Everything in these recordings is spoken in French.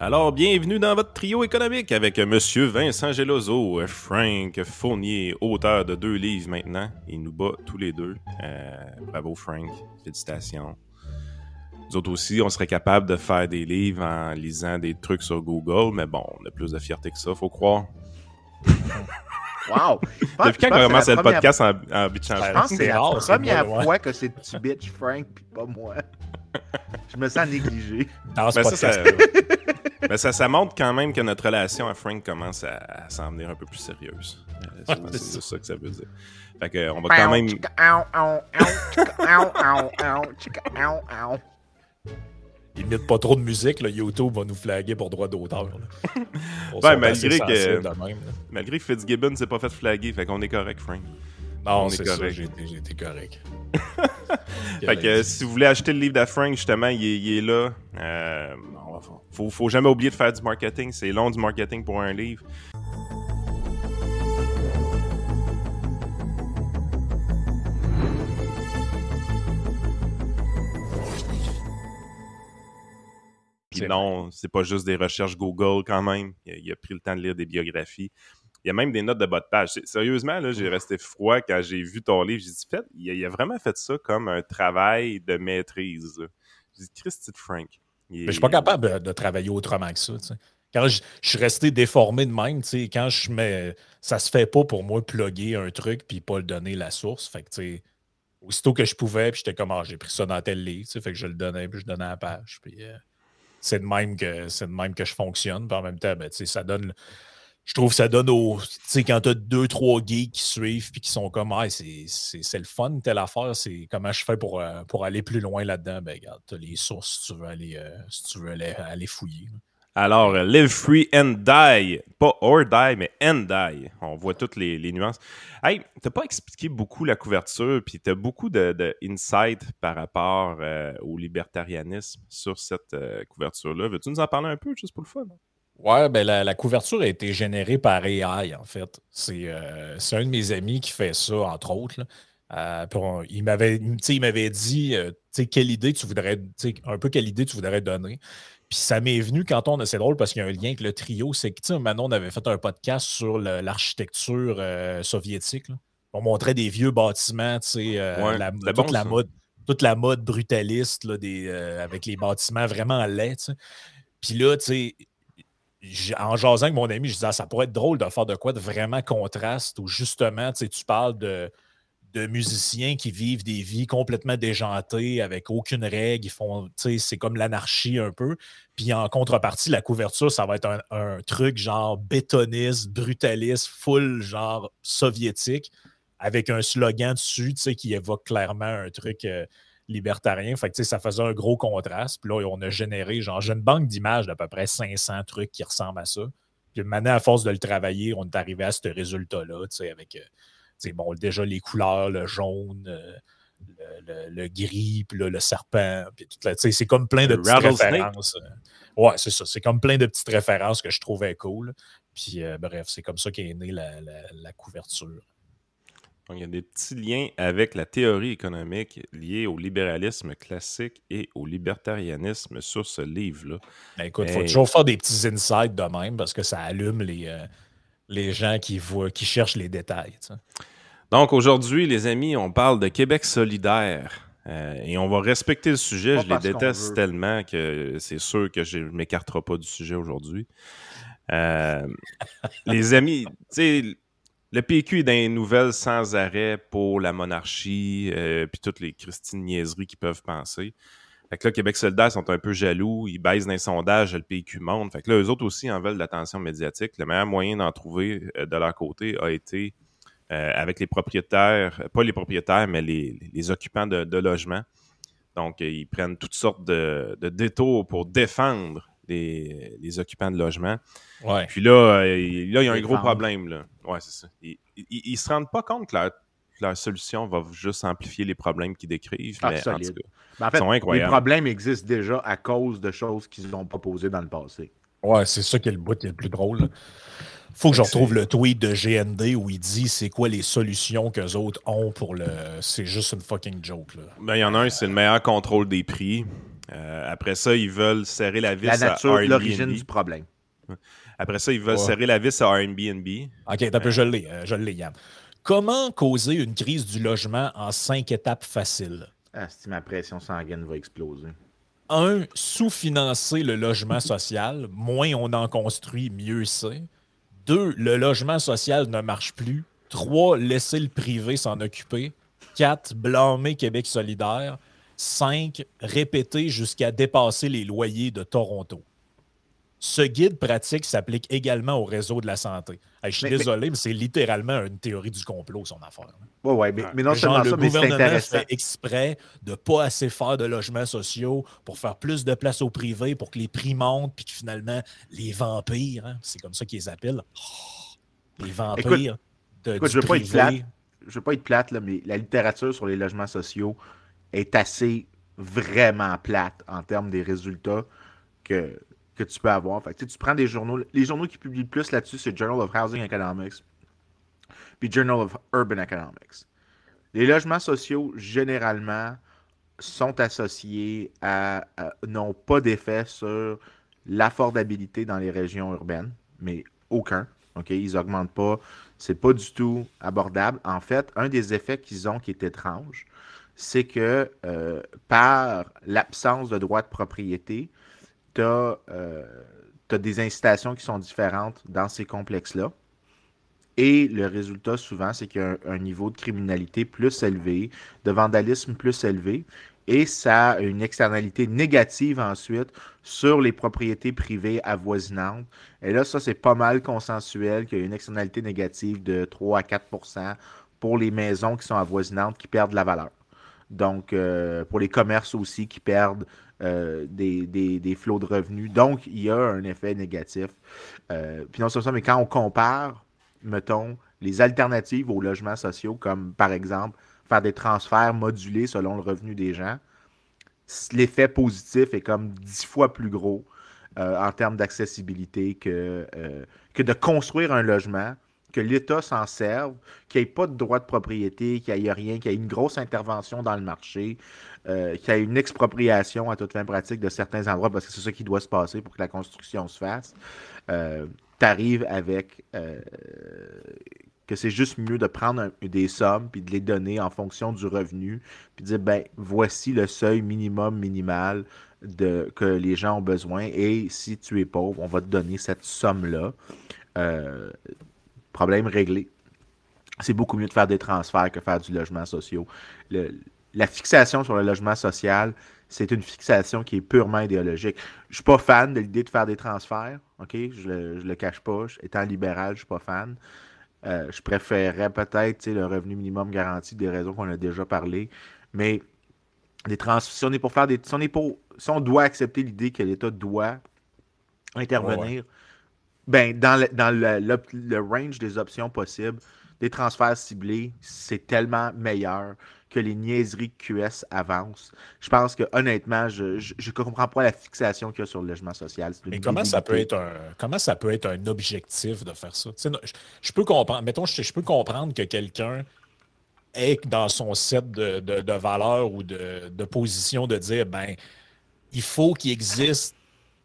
Alors, bienvenue dans votre trio économique avec Monsieur Vincent Gelozo, Frank Fournier, auteur de deux livres maintenant. Il nous bat tous les deux. Euh, bravo Frank, félicitations. Nous autres aussi, on serait capable de faire des livres en lisant des trucs sur Google, mais bon, on a plus de fierté que ça, faut croire. Wow! Depuis quand on a commencé le podcast en, en bitch Je pense que c'est la première fois que c'est tu bitch Frank puis pas moi. Je me sens négligé. mais ça, ça, mais ça, ça, montre quand même que notre relation à Frank commence à, à s'en venir un peu plus sérieuse. Euh, c'est ça que ça veut dire. Fait que, on va quand même. Il met pas trop de musique, là, YouTube va nous flaguer pour droit d'auteur. malgré que, malgré que Fitzgibbon s'est pas fait flaguer, fait qu'on est correct, Frank. Non, c'est correct. J'ai été correct. fait que si vous voulez acheter le livre de Frank, justement, il est, il est là. Euh, faut, faut jamais oublier de faire du marketing. C'est long du marketing pour un livre. Puis non, c'est pas juste des recherches Google quand même. Il a, pris le temps de lire des biographies. Il y a même des notes de bas de page. Sérieusement, là, j'ai resté froid quand j'ai vu ton livre. J'ai dit, fait, il a, vraiment fait ça comme un travail de maîtrise. J'ai dit, Christy Frank. Mais je suis pas capable de travailler autrement que ça. Quand je, suis resté déformé de même, quand je mets. Ça se fait pas pour moi plugger un truc puis pas le donner la source. Fait que, aussitôt que je pouvais, puis j'étais comme, ah, j'ai pris ça dans tel livre, fait que je le donnais, puis je donnais la page. Euh, c'est de même que c'est de même que je fonctionne. Puis en même temps, ben, ça donne. Je trouve que ça donne au. Tu sais, quand tu as deux, trois geeks qui suivent puis qui sont comme Ah, c'est le fun, telle affaire, c'est comment je fais pour, euh, pour aller plus loin là-dedans? Ben regarde, tu as les sources si tu veux aller, euh, si tu veux aller, fouiller. Alors, Live Free and Die. Pas or die, mais and die. On voit toutes les, nuances. Hey, t'as pas expliqué beaucoup la couverture, puis t'as beaucoup de, par rapport euh, au libertarianisme sur cette euh, couverture-là. Veux-tu nous en parler un peu, juste pour le fun? Ouais, ben la, couverture a été générée par AI, en fait. Euh, c'est un de mes amis qui fait ça, entre autres. il m'avait dit quelle idée tu voudrais, un peu quelle idée tu voudrais donner. Puis ça m'est venu quand on. C'est drôle parce qu'il y a un lien avec le trio. C'est que, Manon avait fait un podcast sur l'architecture euh, soviétique. On montrait des vieux bâtiments, tu sais, euh, la, toute, la mode, toute la mode brutaliste là, des, euh, avec les bâtiments vraiment laids. Puis là, tu sais, en jasant avec mon ami, je disais, ah, ça pourrait être drôle de faire de quoi de vraiment contraste où justement, tu parles de musiciens qui vivent des vies complètement déjantées avec aucune règle. Ils font, c'est comme l'anarchie un peu. Puis en contrepartie, la couverture, ça va être un, truc genre bétoniste, brutaliste, full genre soviétique, avec un slogan dessus, qui évoque clairement un truc euh, libertarien. Fait que, ça faisait un gros contraste. Puis là, on a généré, genre, j'ai une banque d'images d'à peu près 500 trucs qui ressemblent à ça. Puis maintenant, à force de le travailler, on est arrivé à ce résultat-là, avec. Euh, bon, déjà les couleurs, le jaune, euh, le, gris, puis le serpent, puis tout c'est comme plein de petites références. Euh. Ouais, c'est ça. C'est comme plein de petites références que je trouvais cool. Puis euh, bref, c'est comme ça qu'est née la, couverture. Il y a des petits liens avec la théorie économique liée au libéralisme classique et au libertarianisme sur ce livre-là. Ben, écoute, il faut toujours faire des petits insights de même parce que ça allume les, les gens qui, voient, qui cherchent les détails. Donc aujourd'hui, les amis, on parle de Québec solidaire. Euh, et on va respecter le sujet. je les déteste tellement que c'est sûr que je ne m'écarterai pas du sujet aujourd'hui. Euh, les amis, le PQ est dans les nouvelles sans arrêt pour la monarchie, euh, puis toutes les Christine niaiseries qu'ils peuvent penser. Fait que là, Québec solidaire sont un peu jaloux, ils baissent dans les sondages, le PQ monte. Fait que là, eux autres aussi en veulent l'attention médiatique. Le meilleur moyen d'en trouver euh, de leur côté a été euh, avec les propriétaires, pas les propriétaires, mais les, occupants de, logements. Donc, euh, ils prennent toutes sortes de, détours pour défendre les, occupants de logements. Ouais. Puis là, il, là, il y a un gros problème. Là. Ouais, c'est ça. Ils, ne se rendent pas compte que leur, solution va juste amplifier les problèmes qu'ils décrivent. mais en tout cas, en fait, les problèmes existent déjà à cause de choses qu'ils n'ont pas posées dans le passé. Ouais, c'est ça qui est le bout le plus drôle. Faut que je retrouve le tweet de GND où il dit c'est quoi les solutions que les autres ont pour le. C'est juste une fucking joke. Ben, il y en a un, c'est le meilleur contrôle des prix. Après ça, ils veulent serrer la vis la nature, l'origine du problème. Après ça, ils veulent serrer la vis à Airbnb. OK, peu, je l'ai, je l'ai, Yann. Comment causer une crise du logement en cinq étapes faciles? Ah, si ma pression sanguine va exploser. Un, sous-financer le logement social. Moins on en construit, mieux c'est. Deux, le logement social ne marche plus. Trois, laisser le privé s'en occuper. Quatre, blâmer Québec solidaire. Cinq, répéter jusqu'à dépasser les loyers de Toronto. Ce guide pratique s'applique également au réseau de la santé. je suis désolé, mais, c'est littéralement une théorie du complot, son affaire. Oui, oui, mais, non seulement ça, mais c'est intéressant. fait exprès de ne pas assez faire de logements sociaux pour faire plus de place au privé, pour que les prix montent, puis que finalement, les vampires, hein, c'est comme ça qu'ils les appellent, oh, les vampires de, écoute, je ne veux, veux, pas être plate, là, mais la littérature sur les logements sociaux est assez vraiment plate en termes des résultats que que tu peux avoir. Fait tu prends des journaux. Les journaux qui publient le plus là-dessus, c'est Journal of Housing Economics puis Journal of Urban Economics. Les logements sociaux, généralement, sont associés à, n'ont pas d'effet sur l'affordabilité dans les régions urbaines, mais aucun. OK? Ils n'augmentent pas. C'est pas du tout abordable. En fait, un des effets qu'ils ont qui est étrange, c'est que euh, par l'absence de droit de propriété, tu as, euh, des incitations qui sont différentes dans ces complexes-là. Et le résultat, souvent, c'est qu'il y a un, niveau de criminalité plus élevé, de vandalisme plus élevé, et ça a une externalité négative ensuite sur les propriétés privées avoisinantes. Et là, ça, c'est pas mal consensuel qu'il y a une externalité négative de 3 à 4% pour les maisons qui sont avoisinantes qui perdent la valeur. Donc, euh, pour les commerces aussi qui perdent euh, des, des, flots de revenus. Donc, il y a un effet négatif. Euh, puis non seulement mais quand on compare, mettons, les alternatives aux logements sociaux, comme par exemple faire des transferts modulés selon le revenu des gens, l'effet positif est comme dix fois plus gros en termes d'accessibilité que, que de construire un logement que l'État s'en serve, qu'il n'y ait pas de droit de propriété, qu'il n'y ait rien, qu'il y ait une grosse intervention dans le marché, euh, qu'il y ait une expropriation à toute fin pratique de certains endroits, parce que c'est ça qui doit se passer pour que la construction se fasse. Euh, tu arrives avec euh, que c'est juste mieux de prendre des sommes puis de les donner en fonction du revenu, puis de dire ben voici le seuil minimum minimal de, que les gens ont besoin et si tu es pauvre, on va te donner cette somme-là. Problème réglé. C'est beaucoup mieux de faire des transferts que faire du logement social. la fixation sur le logement social, c'est une fixation qui est purement idéologique. Je ne suis pas fan de l'idée de faire des transferts, OK? Je ne le, cache pas. Étant libéral, je ne suis pas fan. Euh, je préférerais peut-être le revenu minimum garanti des raisons qu'on a déjà parlé. Mais des trans si on est pour faire des. Si on, pour, si on doit accepter l'idée que l'État doit intervenir, ben, dans, le, dans le, range des options possibles, des transferts ciblés, c'est tellement meilleur que les niaiseries QS avancent. Je pense que honnêtement, je ne comprends pas la fixation qu'il y a sur le logement social. Mais comment ça, peut être un, comment ça peut être un objectif de faire ça? Je, peux comprendre, mettons, je, peux comprendre que quelqu'un est dans son set de, de, valeurs ou de, de position de dire ben il faut qu'il existe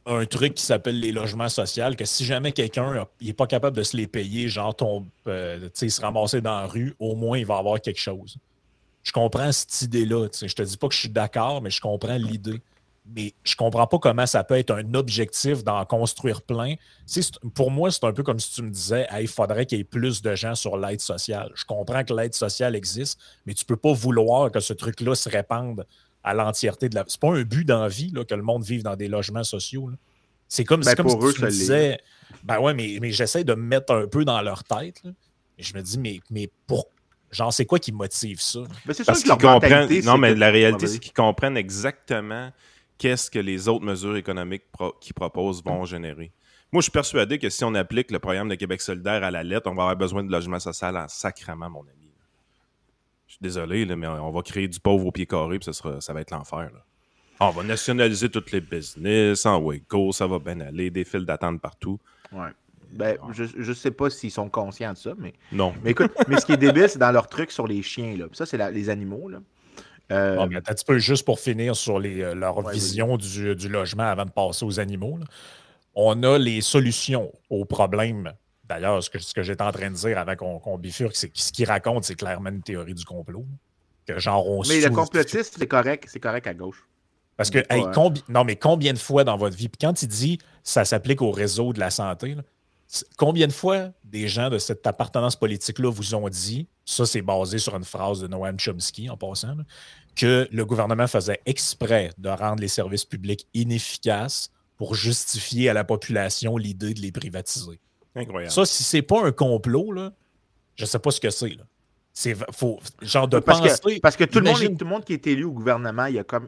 un truc qui s'appelle les logements sociaux, que si jamais quelqu'un n'est pas capable de se les payer, genre ton, euh, se ramasser dans la rue, au moins il va avoir quelque chose. Je comprends cette idée-là. Je te dis pas que je suis d'accord, mais je comprends l'idée. Mais je comprends pas comment ça peut être un objectif d'en construire plein. Pour moi, c'est un peu comme si tu me disais il faudrait qu'il y ait plus de gens sur l'aide sociale. Je comprends que l'aide sociale existe, mais tu peux pas vouloir que ce truc-là se répande à l'entièreté de la. C'est pas un but d'envie que le monde vive dans des logements sociaux. C'est comme, ben, comme si tu me disais. Ben ouais, mais, mais j'essaie de me mettre un peu dans leur tête. Et je me dis, mais, mais pour. Genre, c'est quoi qui motive ça? Ben, Parce qu'ils comprennent. Non, mais la réalité, c'est qu'ils comprennent exactement qu'est-ce que les autres mesures économiques qu'ils proposent vont générer. Moi, je suis persuadé que si on applique le programme de Québec solidaire à la lettre, on va avoir besoin de logement social en sacrament, mon ami. Je suis désolé, mais on va créer du pauvre au pied carré, puis ça, sera, ça va être l'enfer. on va nationaliser toutes les business, en way go, ça va bien aller, des files d'attente partout. Ouais. Ben, je, je sais pas s'ils sont conscients de ça, mais. Non. Mais écoute, mais ce qui est débile, c'est dans leur truc sur les chiens, là. ça, c'est les animaux, là. Euh, un petit peu juste pour finir sur les, leur vision du, du, logement avant de passer aux animaux. On a les solutions aux problèmes D'ailleurs, ce que, ce que j'étais en train de dire avant qu'on bifurque, c'est que ce qu'il raconte, c'est clairement une théorie du complot. Que genre on Mais le complotiste, c'est correct, c'est correct à gauche. Parce que, non, mais combien de fois dans votre vie, puis quand il dit ça s'applique au réseau de la santé, combien de fois des gens de cette appartenance politique-là vous ont dit, ça c'est basé sur une phrase de Noam Chomsky en passant, que le gouvernement faisait exprès de rendre les services publics inefficaces pour justifier à la population l'idée de les privatiser? Incroyable. Ça, si c'est pas un complot, là, je sais pas ce que c'est. C'est faut genre de parce penser. Que, parce que tout le, monde, tout le monde qui est élu au gouvernement, il y a comme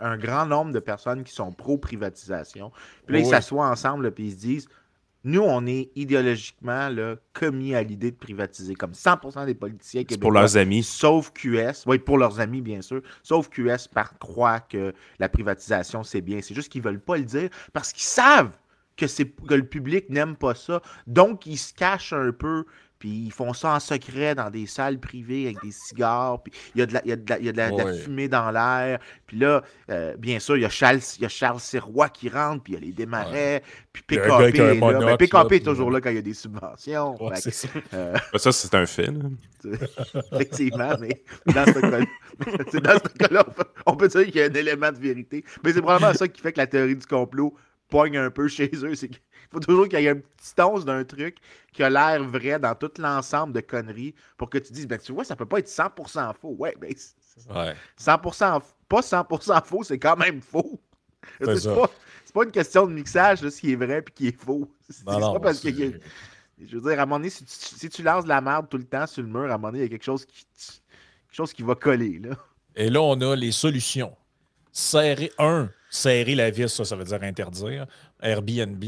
un, grand nombre de personnes qui sont pro-privatisation. Puis là, ils s'assoient ensemble et ils se disent nous, on est idéologiquement là, commis à l'idée de privatiser, comme 100% des politiciens québécois. Pour leurs amis. Sauf QS. Oui, pour leurs amis, bien sûr. Sauf QS par croire que la privatisation, c'est bien. C'est juste qu'ils ne veulent pas le dire parce qu'ils savent que, que le public n'aime pas ça. Donc, ils se cachent un peu, puis ils font ça en secret dans des salles privées avec des cigares, puis il y a de la, y a de la, y a de la, fumée dans l'air. Puis là, euh, bien sûr, il y, a Charles, il y a Charles Sirois qui rentre, puis il y a les démarrais, puis PKP est là. Mais PKP est toujours là quand il y a des subventions. ça. Euh, ça, c'est un fait. Effectivement, mais dans ce cas-là, on peut dire qu'il y a un élément de vérité. Mais c'est probablement ça qui fait que la théorie du complot pogne un peu chez eux. C'est qu'il faut toujours qu'il y ait un petit once d'un truc qui a l'air vrai dans tout l'ensemble de conneries pour que tu dises, ben tu vois, ça peut pas être 100% faux. Ouais, ben, 100%, pas 100% faux, c'est quand même faux. C'est pas, pas, une question de mixage, de ce qui est vrai et qui est faux. C'est pas parce que. Je veux dire, à un moment donné, si tu, si tu lances de la merde tout le temps sur le mur, à un moment donné, il y a quelque chose qui, quelque chose qui va coller. Là. Et là, on a les solutions. Serrer, un, serrer la vis, ça, ça veut dire interdire. Airbnb.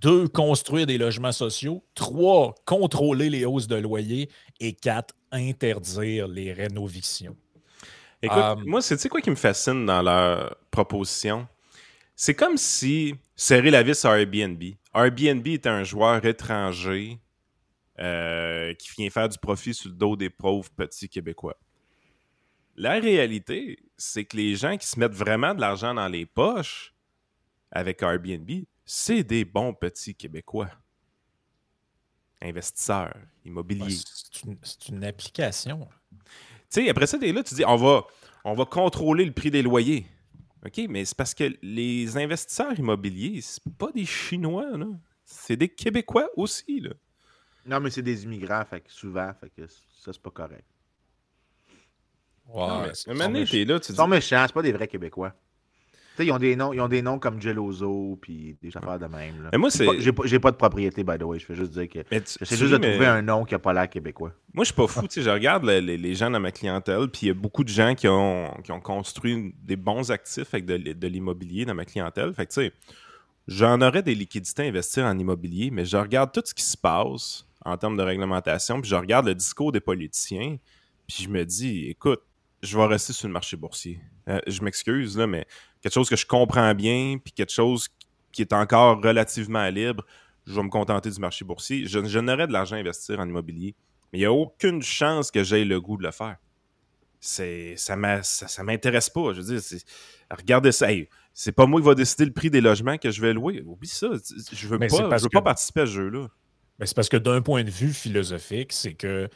Deux, construire des logements sociaux. Trois, contrôler les hausses de loyer. Et quatre, interdire les rénovations. Écoute, euh, moi, c'est quoi qui me fascine dans leur proposition? C'est comme si serrer la vis à Airbnb. Airbnb est un joueur étranger euh, qui vient faire du profit sur le dos des pauvres petits Québécois. La réalité, c'est que les gens qui se mettent vraiment de l'argent dans les poches avec Airbnb, c'est des bons petits Québécois. Investisseurs, immobiliers. c'est une, application. Tu sais, après ça, tu es là, tu dis, on va, on va contrôler le prix des loyers. OK, mais c'est parce que les investisseurs immobiliers, c'est pas des Chinois, là. C'est des Québécois aussi, là. Non, mais c'est des immigrants, fait que souvent, fait que ça, c'est pas correct. Ouais, mais t'es là, tu Ils sont méchants, c'est pas des vrais Québécois. Tu sais, ils ont des noms, ils ont des noms comme Geloso puis des affaires de même. Là. Mais moi, c'est. J'ai pas, pas, de propriété, by the way. Je fais juste dire que. J'essaie juste de trouver un nom qui a pas l'air québécois. Moi, je suis pas fou. tu sais, je regarde les, les, gens dans ma clientèle, puis il y a beaucoup de gens qui ont, qui ont construit des bons actifs avec de, de l'immobilier dans ma clientèle. Fait que, tu sais, j'en aurais des liquidités à investir en immobilier, mais je regarde tout ce qui se passe en termes de réglementation, puis je regarde le discours des politiciens, puis je me dis, écoute, je vais rester sur le marché boursier. Euh, je m'excuse, là, mais quelque chose que je comprends bien, puis quelque chose qui est encore relativement libre, je vais me contenter du marché boursier. Je, n'aurai de l'argent à investir en immobilier, mais il n'y a aucune chance que j'aie le goût de le faire. C'est, ça ne ça, m'intéresse pas. Je veux dire, regardez ça. c'est pas moi qui va décider le prix des logements que je vais louer. Oublie ça. Je veux, pas, je veux pas participer à ce jeu-là. Mais c'est parce que d'un point de vue philosophique, c'est que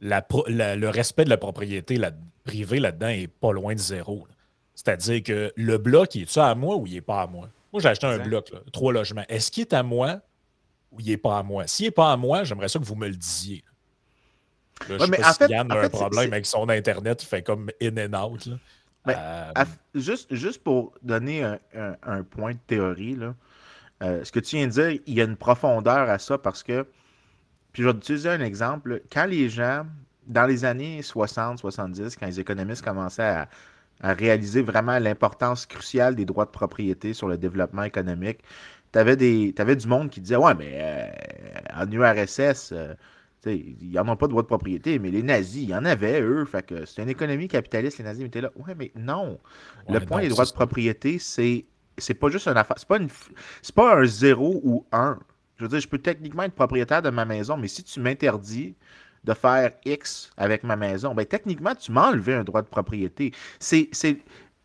le respect de la propriété privée là-dedans est pas loin de zéro. C'est-à-dire que le bloc, il est-tu à moi ou il n'est pas à moi? Moi, j'ai acheté un bloc, trois logements. Est-ce qu'il est à moi ou il n'est pas à moi? S'il n'est pas à moi, j'aimerais ça que vous me le disiez. je sais pas si Yann a un problème avec son Internet, il fait comme in and out. Euh, juste, juste pour donner un, point de théorie, là, euh, ce que tu viens de dire, il y a une profondeur à ça parce que puis je vais utiliser un exemple. Quand les gens, dans les années 60-70, quand les économistes commençaient à, réaliser vraiment l'importance cruciale des droits de propriété sur le développement économique, tu avais, du monde qui disait Ouais, mais euh, en URSS, euh, ils n'en ont pas de droits de propriété, mais les nazis, il y en avait, eux. Fait que c'est une économie capitaliste, les nazis étaient là. Ouais, mais non. le point des droits de propriété, c'est c'est pas juste une affaire. C'est pas, pas un zéro ou un. Je veux dire, je peux techniquement être propriétaire de ma maison, mais si tu m'interdis de faire X avec ma maison, ben, techniquement, tu m'as enlevé un droit de propriété. C'est,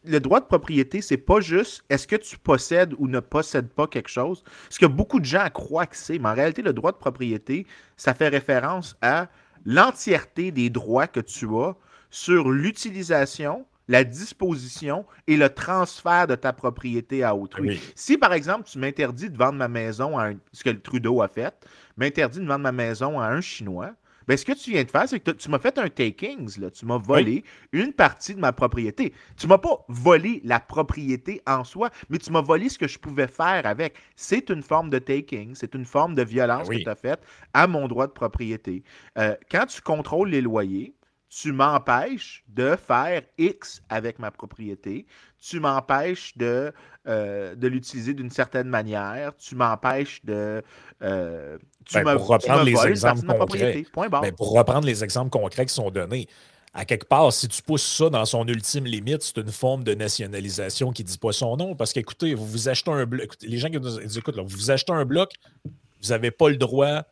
le droit de propriété, c'est pas juste est-ce que tu possèdes ou ne possèdes pas quelque chose. Ce que beaucoup de gens croient que c'est, mais en réalité, le droit de propriété, ça fait référence à l'entièreté des droits que tu as sur l'utilisation, la disposition et le transfert de ta propriété à autrui. Si, par exemple, tu m'interdis de vendre ma maison à ce que le Trudeau a fait, m'interdit de vendre ma maison à un Chinois, ben, ce que tu viens de faire, c'est que tu m'as fait un takings. Là. Tu m'as volé une partie de ma propriété. Tu m'as pas volé la propriété en soi, mais tu m'as volé ce que je pouvais faire avec. C'est une forme de taking, c'est une forme de violence ah que tu as faite à mon droit de propriété. Euh, quand tu contrôles les loyers, tu m'empêches de faire X avec ma propriété, tu m'empêches de, euh, de l'utiliser d'une certaine manière, tu m'empêches de... Euh, ben, pour reprendre les exemples concrets, ben, pour reprendre les exemples concrets qui sont donnés, à quelque part, si tu pousses ça dans son ultime limite, c'est une forme de nationalisation qui ne dit pas son nom. Parce qu'écoutez, vous vous achetez un bloc, les gens qui nous écoutent, là, vous vous achetez un bloc, vous n'avez pas le droit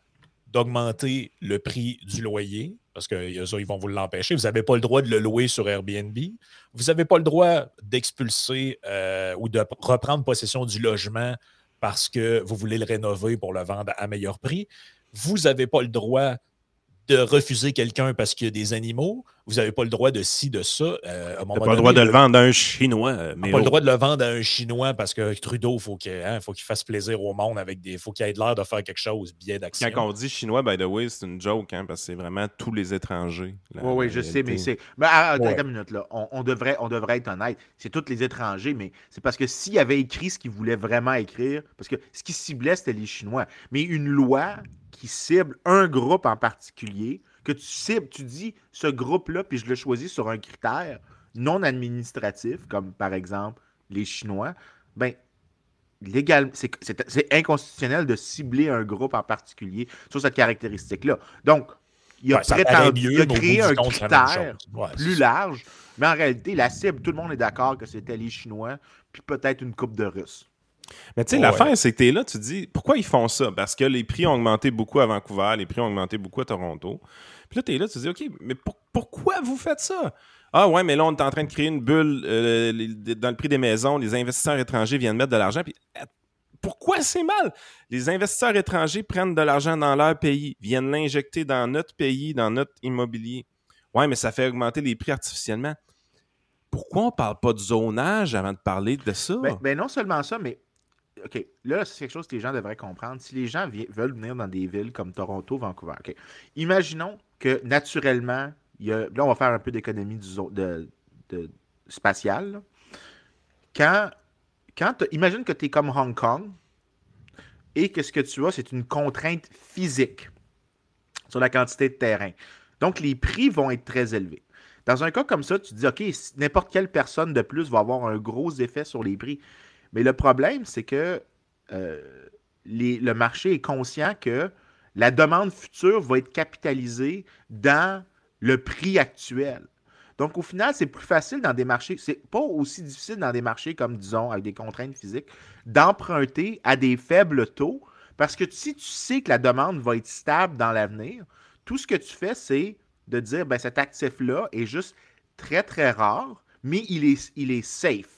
d'augmenter le prix du loyer parce qu'ils vont vous l'empêcher. Vous n'avez pas le droit de le louer sur Airbnb. Vous n'avez pas le droit d'expulser euh, ou de reprendre possession du logement parce que vous voulez le rénover pour le vendre à meilleur prix. Vous n'avez pas le droit de refuser quelqu'un parce qu'il y a des animaux. Vous n'avez pas le droit de ci, de ça. Euh, pas le droit de le vendre à un Chinois. Euh, mais pas le droit de le vendre à un Chinois parce que Trudeau, faut il hein, faut qu'il fasse plaisir au monde avec des. faut qu'il ait l'air de faire quelque chose, bien d'action. Quand on dit Chinois, by the way, c'est une joke, hein, parce que c'est vraiment tous les étrangers. Oui, oui, je sais, mais c'est. Mais ah, attends une minute, là. On, devrait, on devrait être honnête. C'est tous les étrangers, mais c'est parce que s'il avait écrit ce qu'il voulait vraiment écrire, parce que ce qui ciblait, c'était les Chinois. Mais une loi qui cible un groupe en particulier, que tu cibles, tu dis ce groupe-là, puis je le choisis sur un critère non administratif, comme par exemple les Chinois, ben légal, c'est inconstitutionnel de cibler un groupe en particulier sur cette caractéristique-là. Donc, il a, prétendu, créé un critère plus large, mais en réalité, la cible, tout le monde est d'accord que c'était les Chinois, puis peut-être une coupe de Russes. Mais tu sais, l'affaire, c'est que tu es là, tu te dis, pourquoi ils font ça? Parce que les prix ont augmenté beaucoup à Vancouver, les prix ont augmenté beaucoup à Toronto. Puis là, tu es là, tu te dis, OK, mais pourquoi vous faites ça? Ah ouais, mais là, on est en train de créer une bulle euh, dans le prix des maisons. Les investisseurs étrangers viennent mettre de l'argent. Puis euh, pourquoi c'est mal? Les investisseurs étrangers prennent de l'argent dans leur pays, viennent l'injecter dans notre pays, dans notre immobilier. Ouais, mais ça fait augmenter les prix artificiellement. Pourquoi on ne parle pas de zonage avant de parler de ça? Ben, ben non seulement ça, mais OK, là, c'est quelque chose que les gens devraient comprendre. Si les gens veulent venir dans des villes comme Toronto, Vancouver, OK. Imaginons que naturellement, y a, là, on va faire un peu d'économie de, spatiale. Quand, quand imagine que tu es comme Hong Kong et que ce que tu as, c'est une contrainte physique sur la quantité de terrain. Donc, les prix vont être très élevés. Dans un cas comme ça, tu te dis, OK, n'importe quelle personne de plus va avoir un gros effet sur les prix. Mais le problème, c'est que euh, le marché est conscient que la demande future va être capitalisée dans le prix actuel. Donc, au final, c'est plus facile dans des marchés, c'est pas aussi difficile dans des marchés comme, disons, avec des contraintes physiques, d'emprunter à des faibles taux, parce que si tu sais que la demande va être stable dans l'avenir, tout ce que tu fais, c'est de dire, ben, cet actif-là est juste très, très rare, mais il est, il est safe.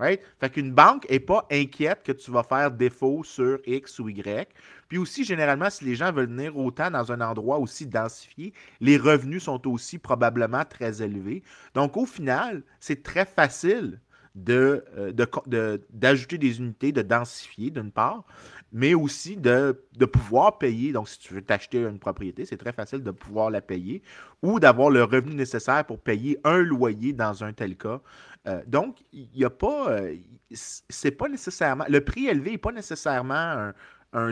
Right? Fait qu'une banque n'est pas inquiète que tu vas faire défaut sur X ou Y. Puis aussi, généralement, si les gens veulent venir autant dans un endroit aussi densifié, les revenus sont aussi probablement très élevés. Donc, au final, c'est très facile d'ajouter de, de, des unités, de densifier d'une part, mais aussi de, de, pouvoir payer. Donc, si tu veux t'acheter une propriété, c'est très facile de pouvoir la payer ou d'avoir le revenu nécessaire pour payer un loyer dans un tel cas. Euh, donc, il n'y a pas. Euh, c'est pas nécessairement. Le prix élevé n'est pas nécessairement un,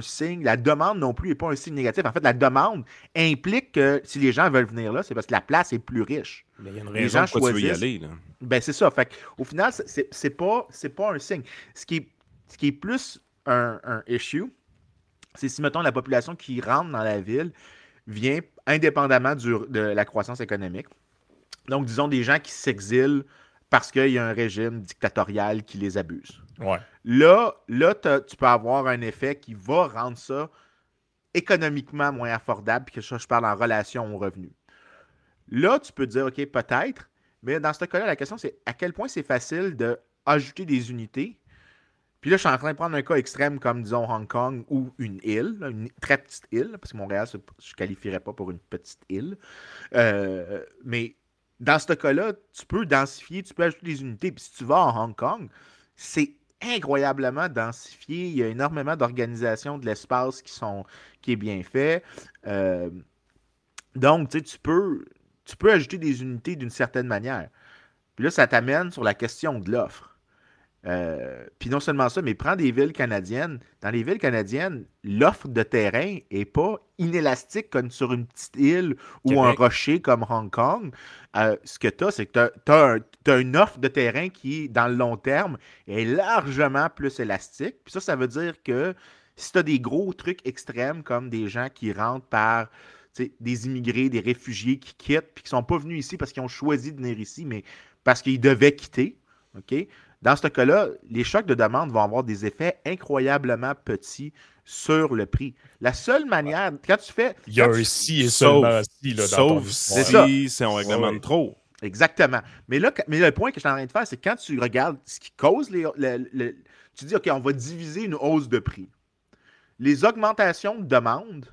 signe. La demande non plus n'est pas un signe négatif. En fait, la demande implique que si les gens veulent venir là, c'est parce que la place est plus riche. il y a une raison pourquoi tu veux y aller. Ben, c'est ça. Fait au final, c'est pas, pas un signe. Ce qui est, ce qui est plus un, un issue, c'est si, mettons, la population qui rentre dans la ville vient indépendamment de la croissance économique. Donc, disons des gens qui s'exilent parce qu'il y a un régime dictatorial qui les abuse. Ouais. Là, là tu peux avoir un effet qui va rendre ça économiquement moins affordable, puis que ça, je parle en relation au revenu. Là, tu peux te dire, OK, peut-être, mais dans ce cas-là, la question, c'est à quel point c'est facile d'ajouter des unités. Puis là, je suis en train de prendre un cas extrême comme, disons, Hong Kong ou une île, une très petite île, parce que Montréal, je ne qualifierais pas pour une petite île. Euh, mais dans ce cas-là, tu peux densifier, tu peux ajouter des unités. Puis si tu vas à Hong Kong, c'est incroyablement densifié. Il y a énormément d'organisations de l'espace qui sont qui est bien fait. Euh, donc, tu peux, tu peux ajouter des unités d'une certaine manière. Puis là, ça t'amène sur la question de l'offre. Euh, puis non seulement ça, mais prends des villes canadiennes. Dans les villes canadiennes, l'offre de terrain n'est pas inélastique comme sur une petite île ou un rocher comme Hong Kong. Euh, ce que tu as, c'est que tu as, une offre de terrain qui, dans le long terme, est largement plus élastique. Puis ça, ça veut dire que si tu as des gros trucs extrêmes comme des gens qui rentrent par des immigrés, des réfugiés qui quittent, puis qui ne sont pas venus ici parce qu'ils ont choisi de venir ici, mais parce qu'ils devaient quitter. OK? Dans ce cas-là, les chocs de demande vont avoir des effets incroyablement petits sur le prix. La seule manière, quand tu fais. Il y a un si et seulement si là, Sauf si c'est on réglemente trop. Exactement. Mais là, mais le point que je suis en train de faire, c'est quand tu regardes ce qui cause les. tu dis, OK, on va diviser une hausse de prix. Les augmentations de demande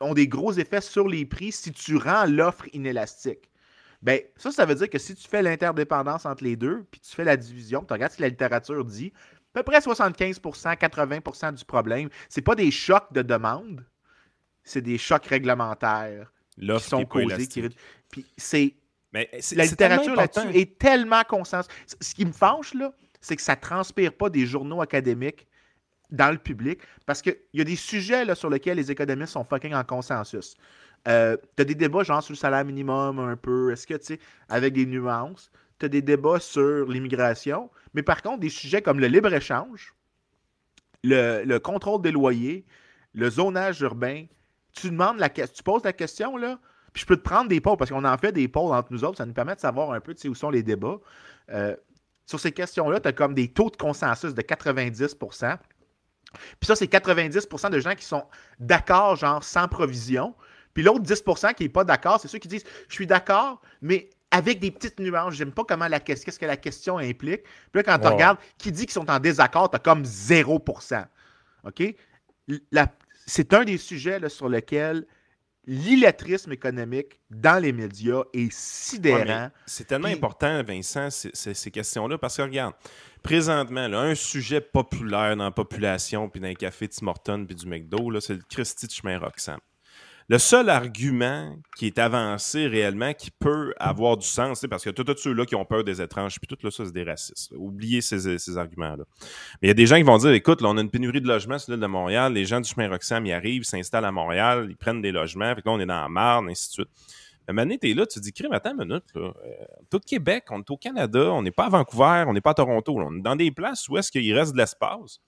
ont des gros effets sur les prix si tu rends l'offre inélastique. Ben, ça, ça veut dire que si tu fais l'interdépendance entre les deux, puis tu fais la division, tu regardes ce que la littérature dit, à peu près 75% 80% du problème, c'est pas des chocs de demande, c'est des chocs réglementaires qui sont causés. Puis c'est. Mais la littérature là-dessus est tellement consensus. Ce qui me fâche, là, c'est que ça ne transpire pas des journaux académiques dans le public parce qu'il y a des sujets là, sur lesquels les économistes sont fucking en consensus. Euh, tu as des débats genre sur le salaire minimum un peu, est-ce que tu sais, avec des nuances. Tu as des débats sur l'immigration, mais par contre, des sujets comme le libre-échange, le, contrôle des loyers, le zonage urbain, tu demandes la tu poses la question là, puis je peux te prendre des pôles parce qu'on en fait des pôles entre nous autres, ça nous permet de savoir un peu où sont les débats. Euh, sur ces questions-là, tu as comme des taux de consensus de 90% Puis ça, c'est 90% de gens qui sont d'accord, genre sans provision. Puis l'autre 10% qui n'est pas d'accord, c'est ceux qui disent Je suis d'accord, mais avec des petites nuances. J'aime pas comment la qu'est-ce que la question implique. Puis là, quand tu regardes qui dit qu'ils sont en désaccord, tu as comme 0 OK? C'est un des sujets là, sur lequel l'illettrisme économique dans les médias est sidérant. c'est tellement important, Vincent, ces questions-là, parce que regarde, présentement, un sujet populaire dans la population, puis dans les cafés Tim Hortons, puis du McDo, c'est le Christy de chemin Roxham. Le seul argument qui est avancé réellement, qui peut avoir du sens, parce que tous ceux-là qui ont peur des étranges, puis tout là, ça, c'est des racistes. Oubliez ces, arguments-là. Mais il y a des gens qui vont dire, écoute, là, on a une pénurie de logements sur l'île de Montréal, les gens du chemin Roxham, ils arrivent, s'installent à Montréal, ils prennent des logements, fait que là, on est dans la marne, ainsi de suite. Mais maintenant, t'es là, tu te dis, crime, attends une minute, là. Euh, au Québec, on est au Canada, on n'est pas à Vancouver, on n'est pas à Toronto, on est dans des places où est-ce qu'il reste de l'espace.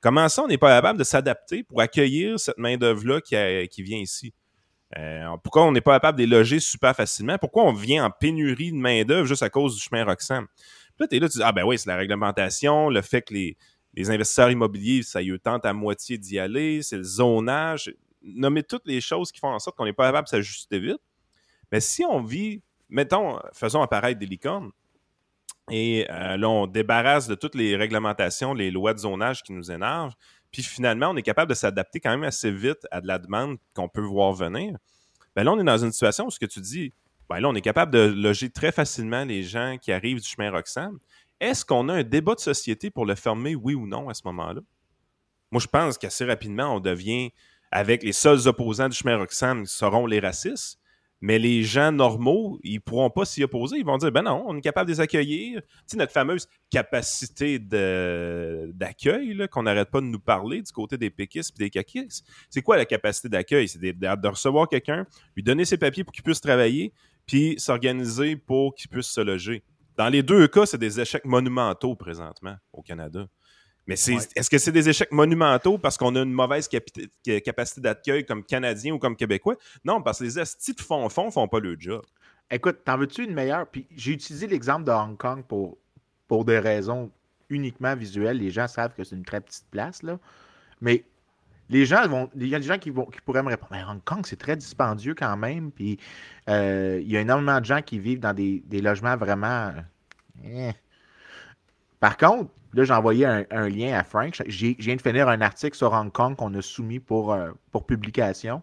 Comment ça, on n'est pas capable de s'adapter pour accueillir cette main-d'œuvre-là qui, qui, vient ici? Euh, pourquoi on n'est pas capable de les loger super facilement? Pourquoi on vient en pénurie de main-d'œuvre juste à cause du chemin Roxham? là, tu es là, tu dis Ah ben oui, c'est la réglementation, le fait que les, investisseurs immobiliers, ça y tente à moitié d'y aller, c'est le zonage. Nommer toutes les choses qui font en sorte qu'on n'est pas capable de s'ajuster vite. Mais si on vit, mettons, faisons apparaître des licornes, et euh, là, on débarrasse de toutes les réglementations, les lois de zonage qui nous énervent. Puis finalement, on est capable de s'adapter quand même assez vite à de la demande qu'on peut voir venir. Ben là, on est dans une situation où ce que tu dis, ben là, on est capable de loger très facilement les gens qui arrivent du chemin Roxham. Est-ce qu'on a un débat de société pour le fermer, oui ou non, à ce moment-là? Moi, je pense qu'assez rapidement, on devient, avec les seuls opposants du chemin Roxham, seront les racistes. Mais les gens normaux, ils ne pourront pas s'y opposer. Ils vont dire, ben non, on est capable de les accueillir. Tu sais, notre fameuse capacité d'accueil qu'on n'arrête pas de nous parler du côté des péquistes et des caquistes. C'est quoi la capacité d'accueil? C'est de, recevoir quelqu'un, lui donner ses papiers pour qu'il puisse travailler, puis s'organiser pour qu'il puisse se loger. Dans les deux cas, c'est des échecs monumentaux présentement au Canada. Mais est-ce que c'est des échecs monumentaux parce qu'on a une mauvaise capacité d'accueil comme Canadien ou comme Québécois? Non, parce que les estis de fond fond font pas le job. Écoute, t'en veux-tu une meilleure? Puis j'ai utilisé l'exemple de Hong Kong pour, pour des raisons uniquement visuelles. Les gens savent que c'est une très petite place, là. Mais les gens vont. Il y a des gens qui, vont, qui pourraient me répondre Mais Hong Kong, c'est très dispendieux quand même. Puis euh, il y a énormément de gens qui vivent dans des, logements vraiment. Eh. Par contre, là, j'ai envoyé un, lien à Frank. Je viens de finir un article sur Hong Kong qu'on a soumis pour, euh, pour publication.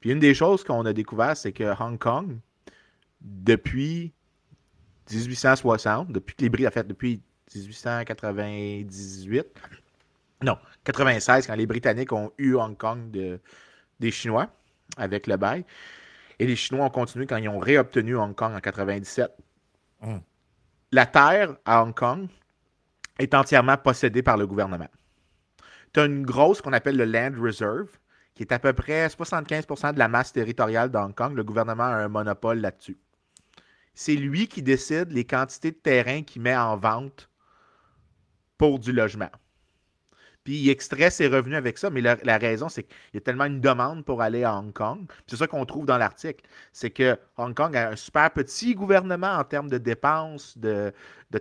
Puis une des choses qu'on a découvert, c'est que Hong Kong, depuis 1860, depuis que les Britanniques, en fait, depuis 1898, non, 96, quand les Britanniques ont eu Hong Kong de, des Chinois avec le bail. Et les Chinois ont continué quand ils ont réobtenu Hong Kong en 97. Hmm. La terre à Hong Kong est entièrement possédée par le gouvernement. Tu as une grosse qu'on appelle le Land Reserve, qui est à peu près 75% de la masse territoriale d'Hong Kong. Le gouvernement a un monopole là-dessus. C'est lui qui décide les quantités de terrain qu'il met en vente pour du logement. Puis il extrait ses revenus avec ça, mais la, raison, c'est qu'il y a tellement une demande pour aller à Hong Kong. C'est ça qu'on trouve dans l'article. C'est que Hong Kong a un super petit gouvernement en termes de dépenses, de,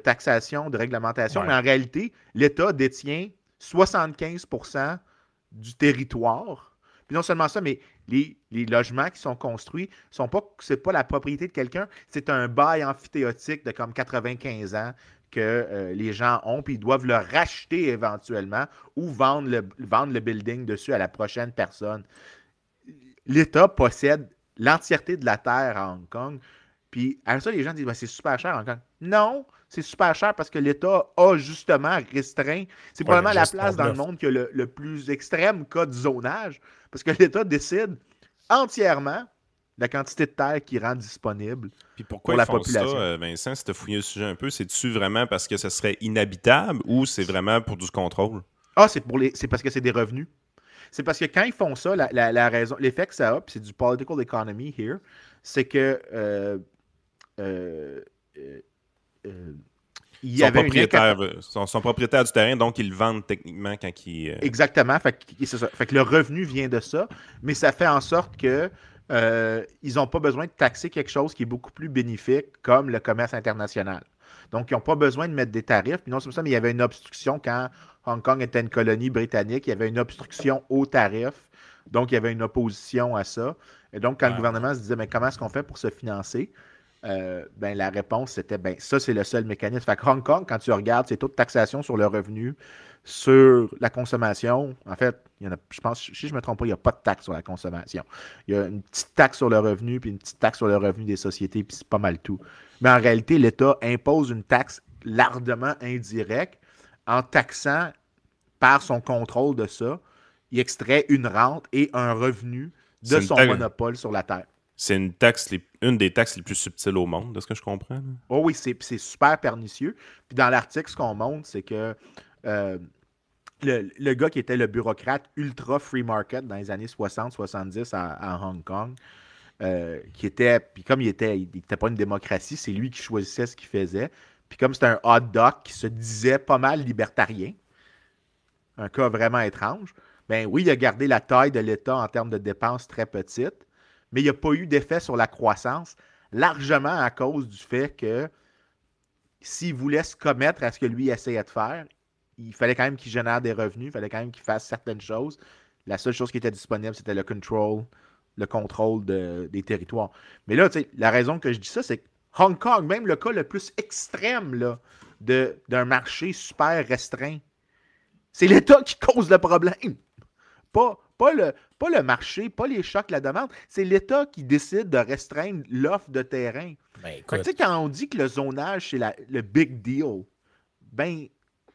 taxation, de réglementation, mais en réalité, l'État détient 75% du territoire. Puis non seulement ça, mais les, logements qui sont construits, sont pas, c'est pas la propriété de quelqu'un, c'est un bail amphithéotique de comme 95 ans que euh, les gens ont, puis ils doivent le racheter éventuellement ou vendre le, vendre le building dessus à la prochaine personne. L'État possède l'entièreté de la terre à Hong Kong. Puis à ça, les gens disent ben, c'est super cher Hong Kong. Non, c'est super cher parce que l'État a justement restreint. C'est probablement la place dans le monde qui a le, le plus extrême cas de zonage parce que l'État décide entièrement la quantité de terre qui rend disponible Puis pourquoi pour la population. Ça, euh, Vincent, si tu as fouillé le sujet un peu, c'est-tu vraiment parce que ce serait inhabitable ou c'est vraiment pour du contrôle? Ah, c'est pour les. c'est parce que c'est des revenus. C'est parce que quand ils font ça, la, raison, l'effet que ça a, puis c'est du political economy here, c'est que euh, euh, il y avait propriétaire, son, propriétaire du terrain, donc ils le vendent techniquement quand il. Exactement. Fait que, fait que le revenu vient de ça, mais ça fait en sorte que euh, ils n'ont pas besoin de taxer quelque chose qui est beaucoup plus bénéfique, comme le commerce international. Donc, ils n'ont pas besoin de mettre des tarifs. Puis non seulement ça, mais il y avait une obstruction quand Hong Kong était une colonie britannique. Il y avait une obstruction aux tarifs. Donc, il y avait une opposition à ça. Et donc, quand le gouvernement se disait, mais comment est-ce qu'on fait pour se financer? Euh, ben, la réponse, c'était, ben, ça, c'est le seul mécanisme. Fait que Hong Kong, quand tu regardes, c'est taux de taxation sur le revenu, sur la consommation, en fait, il y en a, je pense, si je ne me trompe pas, il n'y a pas de taxe sur la consommation. Il y a une petite taxe sur le revenu, puis une petite taxe sur le revenu des sociétés, puis c'est pas mal tout. Mais en réalité, l'État impose une taxe largement indirecte en taxant par son contrôle de ça, il extrait une rente et un revenu de son monopole sur la terre. C'est une taxe, une des taxes les plus subtiles au monde, de ce que je comprends. Oh oui, c'est super pernicieux. Puis dans l'article, ce qu'on montre, c'est que euh, le, gars qui était le bureaucrate ultra free market dans les années 60-70 à, Hong Kong, euh, qui était, puis comme il était, il n'était pas une démocratie, c'est lui qui choisissait ce qu'il faisait. Puis comme c'était un hot dog qui se disait pas mal libertarien, un cas vraiment étrange, ben oui, il a gardé la taille de l'État en termes de dépenses très petites, mais il n'y a pas eu d'effet sur la croissance, largement à cause du fait que s'il voulait se commettre à ce que lui essayait de faire, il fallait quand même qu'il génère des revenus, il fallait quand même qu'il fasse certaines choses. La seule chose qui était disponible, c'était le control, le contrôle des territoires. Mais là, la raison que je dis ça, c'est que Hong Kong, même le cas le plus extrême d'un marché super restreint, c'est l'État qui cause le problème. Pas, pas, le, pas le marché, pas les chocs, la demande. C'est l'État qui décide de restreindre l'offre de terrain. Ben, quand on dit que le zonage, c'est le big deal, ben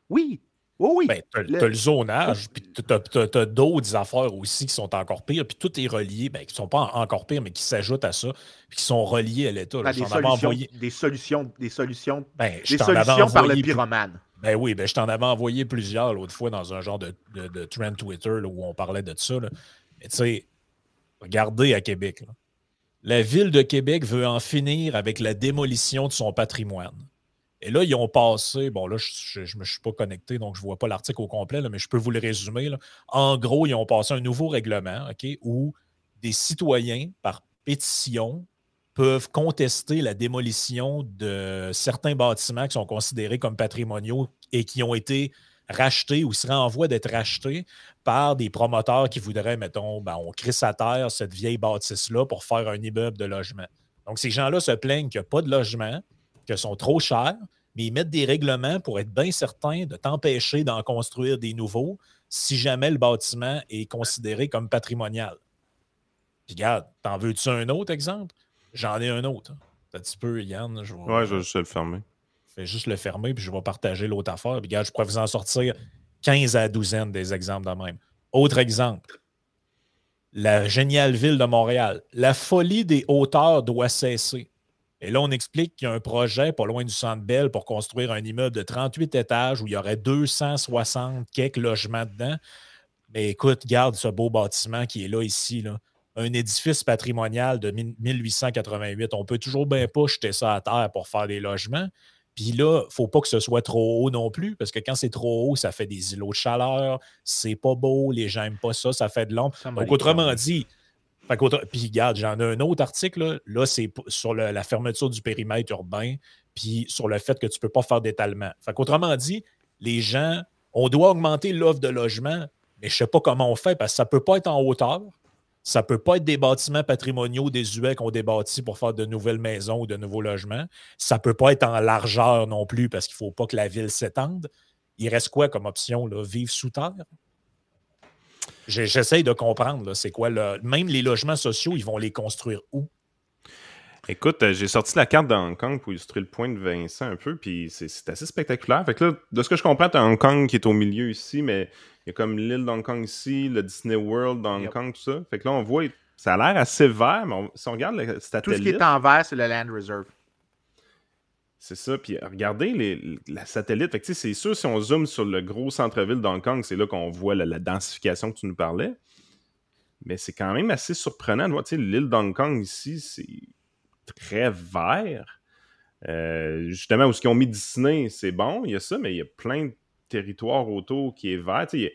oui, Oh oui. Ben, tu as, le zonage, puis tu as, d'autres affaires aussi qui sont encore pires, puis tout est relié, ben, qui ne sont pas encore pires, mais qui s'ajoutent à ça, puis qui sont reliés à l'État. des, des, solutions, des solutions, ben, des solutions par le pyromane. Ben oui, ben, je t'en avais envoyé plusieurs l'autre fois dans un genre de, de, trend Twitter où on parlait de ça. Mais tu sais, regardez à Québec. La ville de Québec veut en finir avec la démolition de son patrimoine. Et là, ils ont passé, bon là, je ne me suis pas connecté, donc je ne vois pas l'article au complet, mais je peux vous le résumer. En gros, ils ont passé un nouveau règlement où des citoyens, par pétition, peuvent contester la démolition de certains bâtiments qui sont considérés comme patrimoniaux et qui ont été rachetés ou seraient en voie d'être rachetés par des promoteurs qui voudraient, mettons, ben, on crisse à terre cette vieille bâtisse-là pour faire un immeuble de logement. Donc, ces gens-là se plaignent qu'il n'y a pas de logement, que sont trop chers, mais ils mettent des règlements pour être bien certains de t'empêcher d'en construire des nouveaux si jamais le bâtiment est considéré comme patrimonial. Puis regarde, t'en veux-tu un autre exemple? J'en ai un autre. Un petit peu, Yann? Je je vais le fermer. Je vais juste le fermer, puis je vais partager l'autre affaire. Puis regarde, je pourrais vous en sortir 15 à 12 des exemples de même. Autre exemple. La géniale ville de Montréal. La folie des hauteurs doit cesser. Et là, on explique qu'il y a un projet pas loin du Centre Bell pour construire un immeuble de 38 étages où il y aurait 260 quelques logements dedans. Mais écoute, garde ce beau bâtiment qui est là, ici. Là. Un édifice patrimonial de 1888. On peut toujours bien pas jeter ça à terre pour faire des logements. Puis là, il ne faut pas que ce soit trop haut non plus, parce que quand c'est trop haut, ça fait des îlots de chaleur, c'est pas beau, les gens n'aiment pas ça, ça fait de l'ombre. Donc, autrement dit, puis regarde, j'en ai un autre article, là, c'est sur la fermeture du périmètre urbain, puis sur le fait que tu ne peux pas faire d'étalement. Fait qu'autrement dit, les gens, on doit augmenter l'offre de logement, mais je ne sais pas comment on fait, parce que ça ne peut pas être en hauteur, ça ne peut pas être des bâtiments patrimoniaux désuets qu'on débâtit pour faire de nouvelles maisons ou de nouveaux logements. Ça ne peut pas être en largeur non plus parce qu'il ne faut pas que la ville s'étende. Il reste quoi comme option? Là? Vivre sous terre? J'essaye de comprendre, c'est quoi. Même les logements sociaux, ils vont les construire où? Écoute, euh, j'ai sorti la carte de Hong Kong pour illustrer le point de Vincent un peu, puis c'est assez spectaculaire. Fait que là, de ce que je comprends, tu as Hong Kong qui est au milieu ici, mais il y a comme l'île d'Hong Kong ici, le Disney World d'Hong Kong, tout ça. Fait que là, on voit, ça a l'air assez vert, mais si on regarde le satellite... Tout ce qui est en vert, c'est le Land Reserve. C'est ça. Puis regardez les, la satellite. Fait que c'est sûr, si on zoome sur le gros centre-ville d'Hong Kong, c'est là qu'on voit la, densification que tu nous parlais. Mais c'est quand même assez surprenant de voir, l'île d'Hong Kong ici, c'est très vert. Euh, justement, où ce qu'ils ont mis Disney, c'est bon, il y a ça, mais il y a plein de territoires autour qui est vert. Il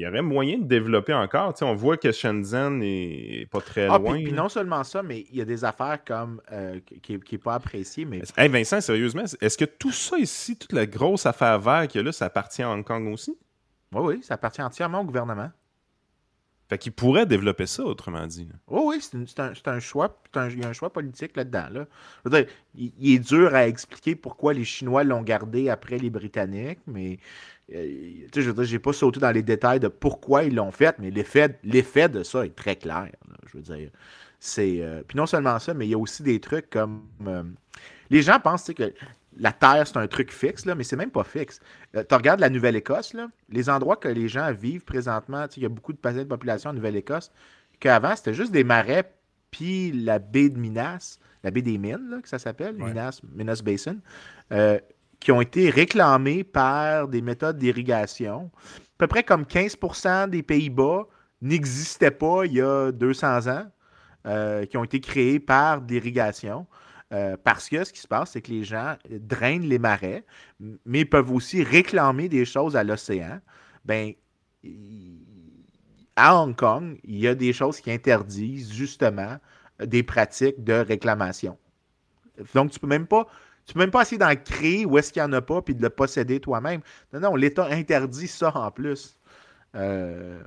y, aurait moyen de développer encore. on voit que Shenzhen n'est pas très ah, loin. Puis, non seulement ça, mais il y a des affaires comme euh, qui n'est pas apprécié. Mais... Hey Vincent, sérieusement, est-ce que tout ça ici, toute la grosse affaire verte qu'il y a là, ça appartient à Hong Kong aussi? Oui, oui, ça appartient entièrement au gouvernement. Fait qu'il pourrait développer ça, autrement dit. oui, c'est un, choix. il y a un choix politique là-dedans. Là. il, est dur à expliquer pourquoi les Chinois l'ont gardé après les Britanniques, mais euh, je veux dire, j'ai pas sauté dans les détails de pourquoi ils l'ont fait, mais l'effet de ça est très clair. je veux dire. C'est, euh, puis non seulement ça, mais il y a aussi des trucs comme. Euh, les gens pensent que la Terre, c'est un truc fixe, là, mais c'est même pas fixe. Euh, tu regardes la Nouvelle-Écosse, les endroits que les gens vivent présentement, il y a beaucoup de de population en Nouvelle-Écosse, qu'avant, c'était juste des marais, puis la baie de Minas, la baie des Mines, que ça s'appelle, Minas, Minas Basin, euh, qui ont été réclamés par des méthodes d'irrigation. À peu près comme 15% des Pays-Bas n'existaient pas il y a 200 ans, euh, qui ont été créés par l'irrigation. Euh, parce que ce qui se passe, c'est que les gens drainent les marais, mais peuvent aussi réclamer des choses à l'océan. Ben, à Hong Kong, il y a des choses qui interdisent justement des pratiques de réclamation. Donc, tu peux même pas. Tu peux même pas essayer d'en créer où est-ce qu'il n'y en a pas puis de le posséder toi-même. Non, non, l'État interdit ça en plus. Euh,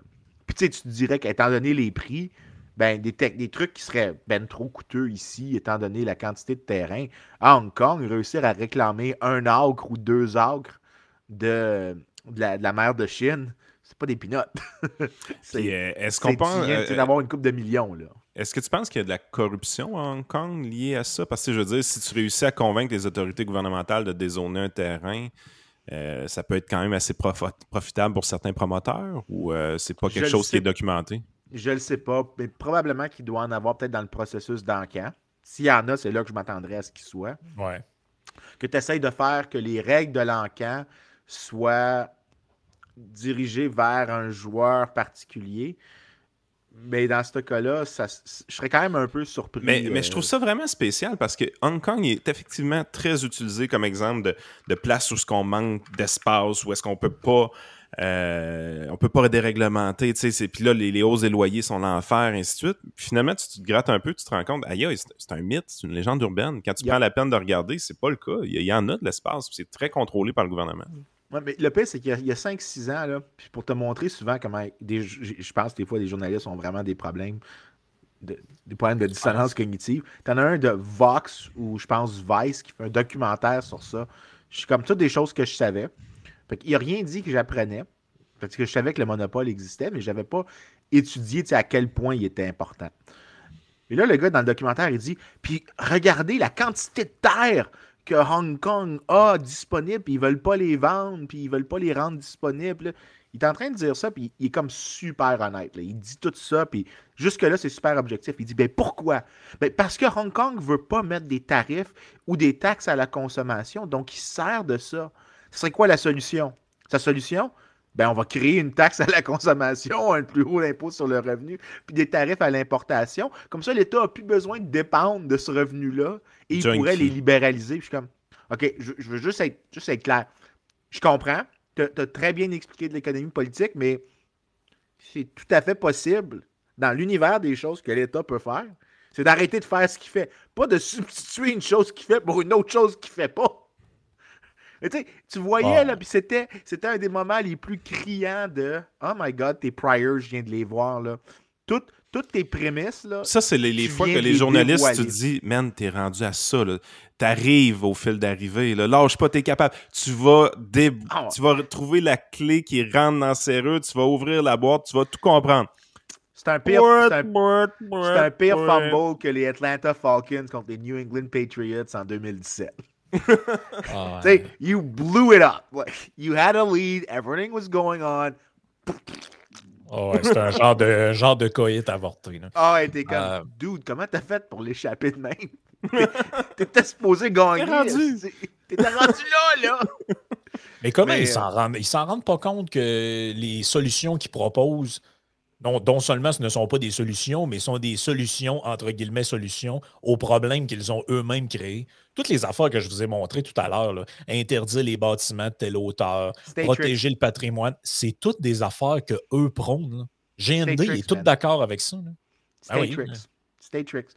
puis tu sais, tu te dirais qu'étant donné les prix, ben, des, des trucs qui seraient ben trop coûteux ici, étant donné la quantité de terrain. À Hong Kong, réussir à réclamer un acre ou deux acres de, la, mer de Chine, c'est pas des pinottes. c'est euh, est-ce qu'on pense euh, d'avoir une coupe de millions là. Est-ce que tu penses qu'il y a de la corruption à Hong Kong liée à ça? Parce que je veux dire, si tu réussis à convaincre les autorités gouvernementales de dézoner un terrain, euh, ça peut être quand même assez profitable pour certains promoteurs ou c'est pas quelque chose qui est documenté? Je le sais pas, mais probablement qu'il doit en avoir peut-être dans le processus d'enquête. S'il y en a, c'est là que je m'attendrais à ce qu'il soit. Ouais. Que tu essayes de faire que les règles de l'enquête soient dirigées vers un joueur particulier. Mais dans ce cas-là, je serais quand même un peu surpris. Mais, je trouve euh, ça vraiment spécial parce que Hong Kong est effectivement très utilisé comme exemple de, de place où ce qu'on manque d'espace, où est-ce qu'on peut pas euh, on peut pas déréglementer, tu sais, puis là, les, les, hausses des loyers sont l'enfer, et ainsi de suite. finalement, tu, te grattes un peu, tu te rends compte, aïe, c'est un mythe, c'est une légende urbaine. Quand tu prends la peine de regarder, c'est pas le cas. Il y, en a de l'espace, c'est très contrôlé par le gouvernement. mais le pire, c'est qu'il y a, 5-6 ans, là, puis pour te montrer souvent comment. je pense que des fois, les journalistes ont vraiment des problèmes, de, des problèmes de dissonance cognitive. Tu en as un de Vox, ou je pense Vice, qui fait un documentaire sur ça. Je suis comme toutes des choses que je savais. Il n'a rien dit que j'apprenais. Parce que je savais que le monopole existait, mais je n'avais pas étudié à quel point il était important. Et là, le gars, dans le documentaire, il dit Puis regardez la quantité de terre que Hong Kong a disponible, puis ils veulent pas les vendre, puis ils veulent pas les rendre disponibles. Il est en train de dire ça, puis il est comme super honnête. Il dit tout ça, puis jusque-là, c'est super objectif. Il dit ben pourquoi? Ben, Parce que Hong Kong ne veut pas mettre des tarifs ou des taxes à la consommation, donc il sert de ça. C'est quoi la solution? Sa solution? Ben, on va créer une taxe à la consommation, un plus haut impôt sur le revenu, puis des tarifs à l'importation. Comme ça, l'État n'a plus besoin de dépendre de ce revenu-là et il pourrait les libéraliser. je suis comme, OK, je, veux juste être, juste être clair. Je comprends. Tu as, très bien expliqué de l'économie politique, mais c'est tout à fait possible dans l'univers des choses que l'État peut faire. C'est d'arrêter de faire ce qu'il fait. Pas de substituer une chose qu'il fait pour une autre chose qu'il fait pas tu voyais, là, puis c'était, c'était un des moments les plus criants de Oh my God, tes priors, je viens de les voir. Là. Toutes, toutes tes prémices. Là, ça, c'est les, fois que les journalistes, tu te dis, man, t'es rendu à ça. T'arrives au fil d'arrivée. Lâche pas, t'es capable. Tu vas, ah tu vas trouver la clé qui rentre dans le serrure, tu vas ouvrir la boîte, tu vas tout comprendre. C'est un pire, c'est un, un pire fumble que les Atlanta Falcons contre les New England Patriots en 2017. uh, you blew it up. Like, you had a lead, everything was going on. Oh, ouais, c'est un genre de, genre de coït avorté. Ah ouais, t'es comme, euh, dude, comment t'as fait pour l'échapper de même? T'étais supposé gagner. T'étais rendu là, là. Mais comment ils s'en rendent? Ils s'en rendent pas compte que les solutions qu'ils proposent non, seulement ce ne sont pas des solutions, mais sont des solutions, entre guillemets, solutions aux problèmes qu'ils ont eux-mêmes créés? Toutes les affaires que je vous ai montrées tout à l'heure, interdire les bâtiments de telle hauteur, protéger le patrimoine, c'est toutes des affaires que eux prônent. GND est tout d'accord avec ça. Ah Stay tricks.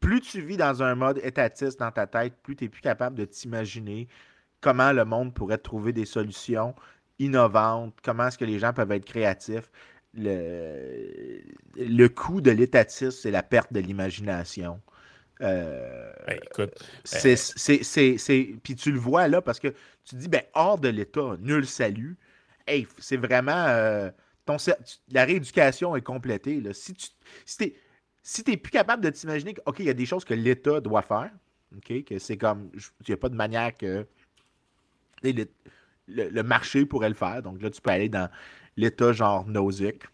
Plus tu vis dans un mode étatiste dans ta tête, plus tu es plus capable de t'imaginer comment le monde pourrait trouver des solutions innovantes, comment est-ce que les gens peuvent être créatifs le, le coût de l'étatisme, c'est la perte de l'imagination. Euh, ben, écoute, c'est, puis tu le vois là parce que tu dis, ben, hors de l'État, nul salut. Hey, c'est vraiment. Euh, ton, la rééducation est complétée. Là. Si tu si si es plus capable de t'imaginer que, OK, il y a des choses que l'État doit faire, OK, que c'est comme. Il n'y a pas de manière que le, le, marché pourrait le faire. Donc là, tu peux aller dans l'état genre nausique.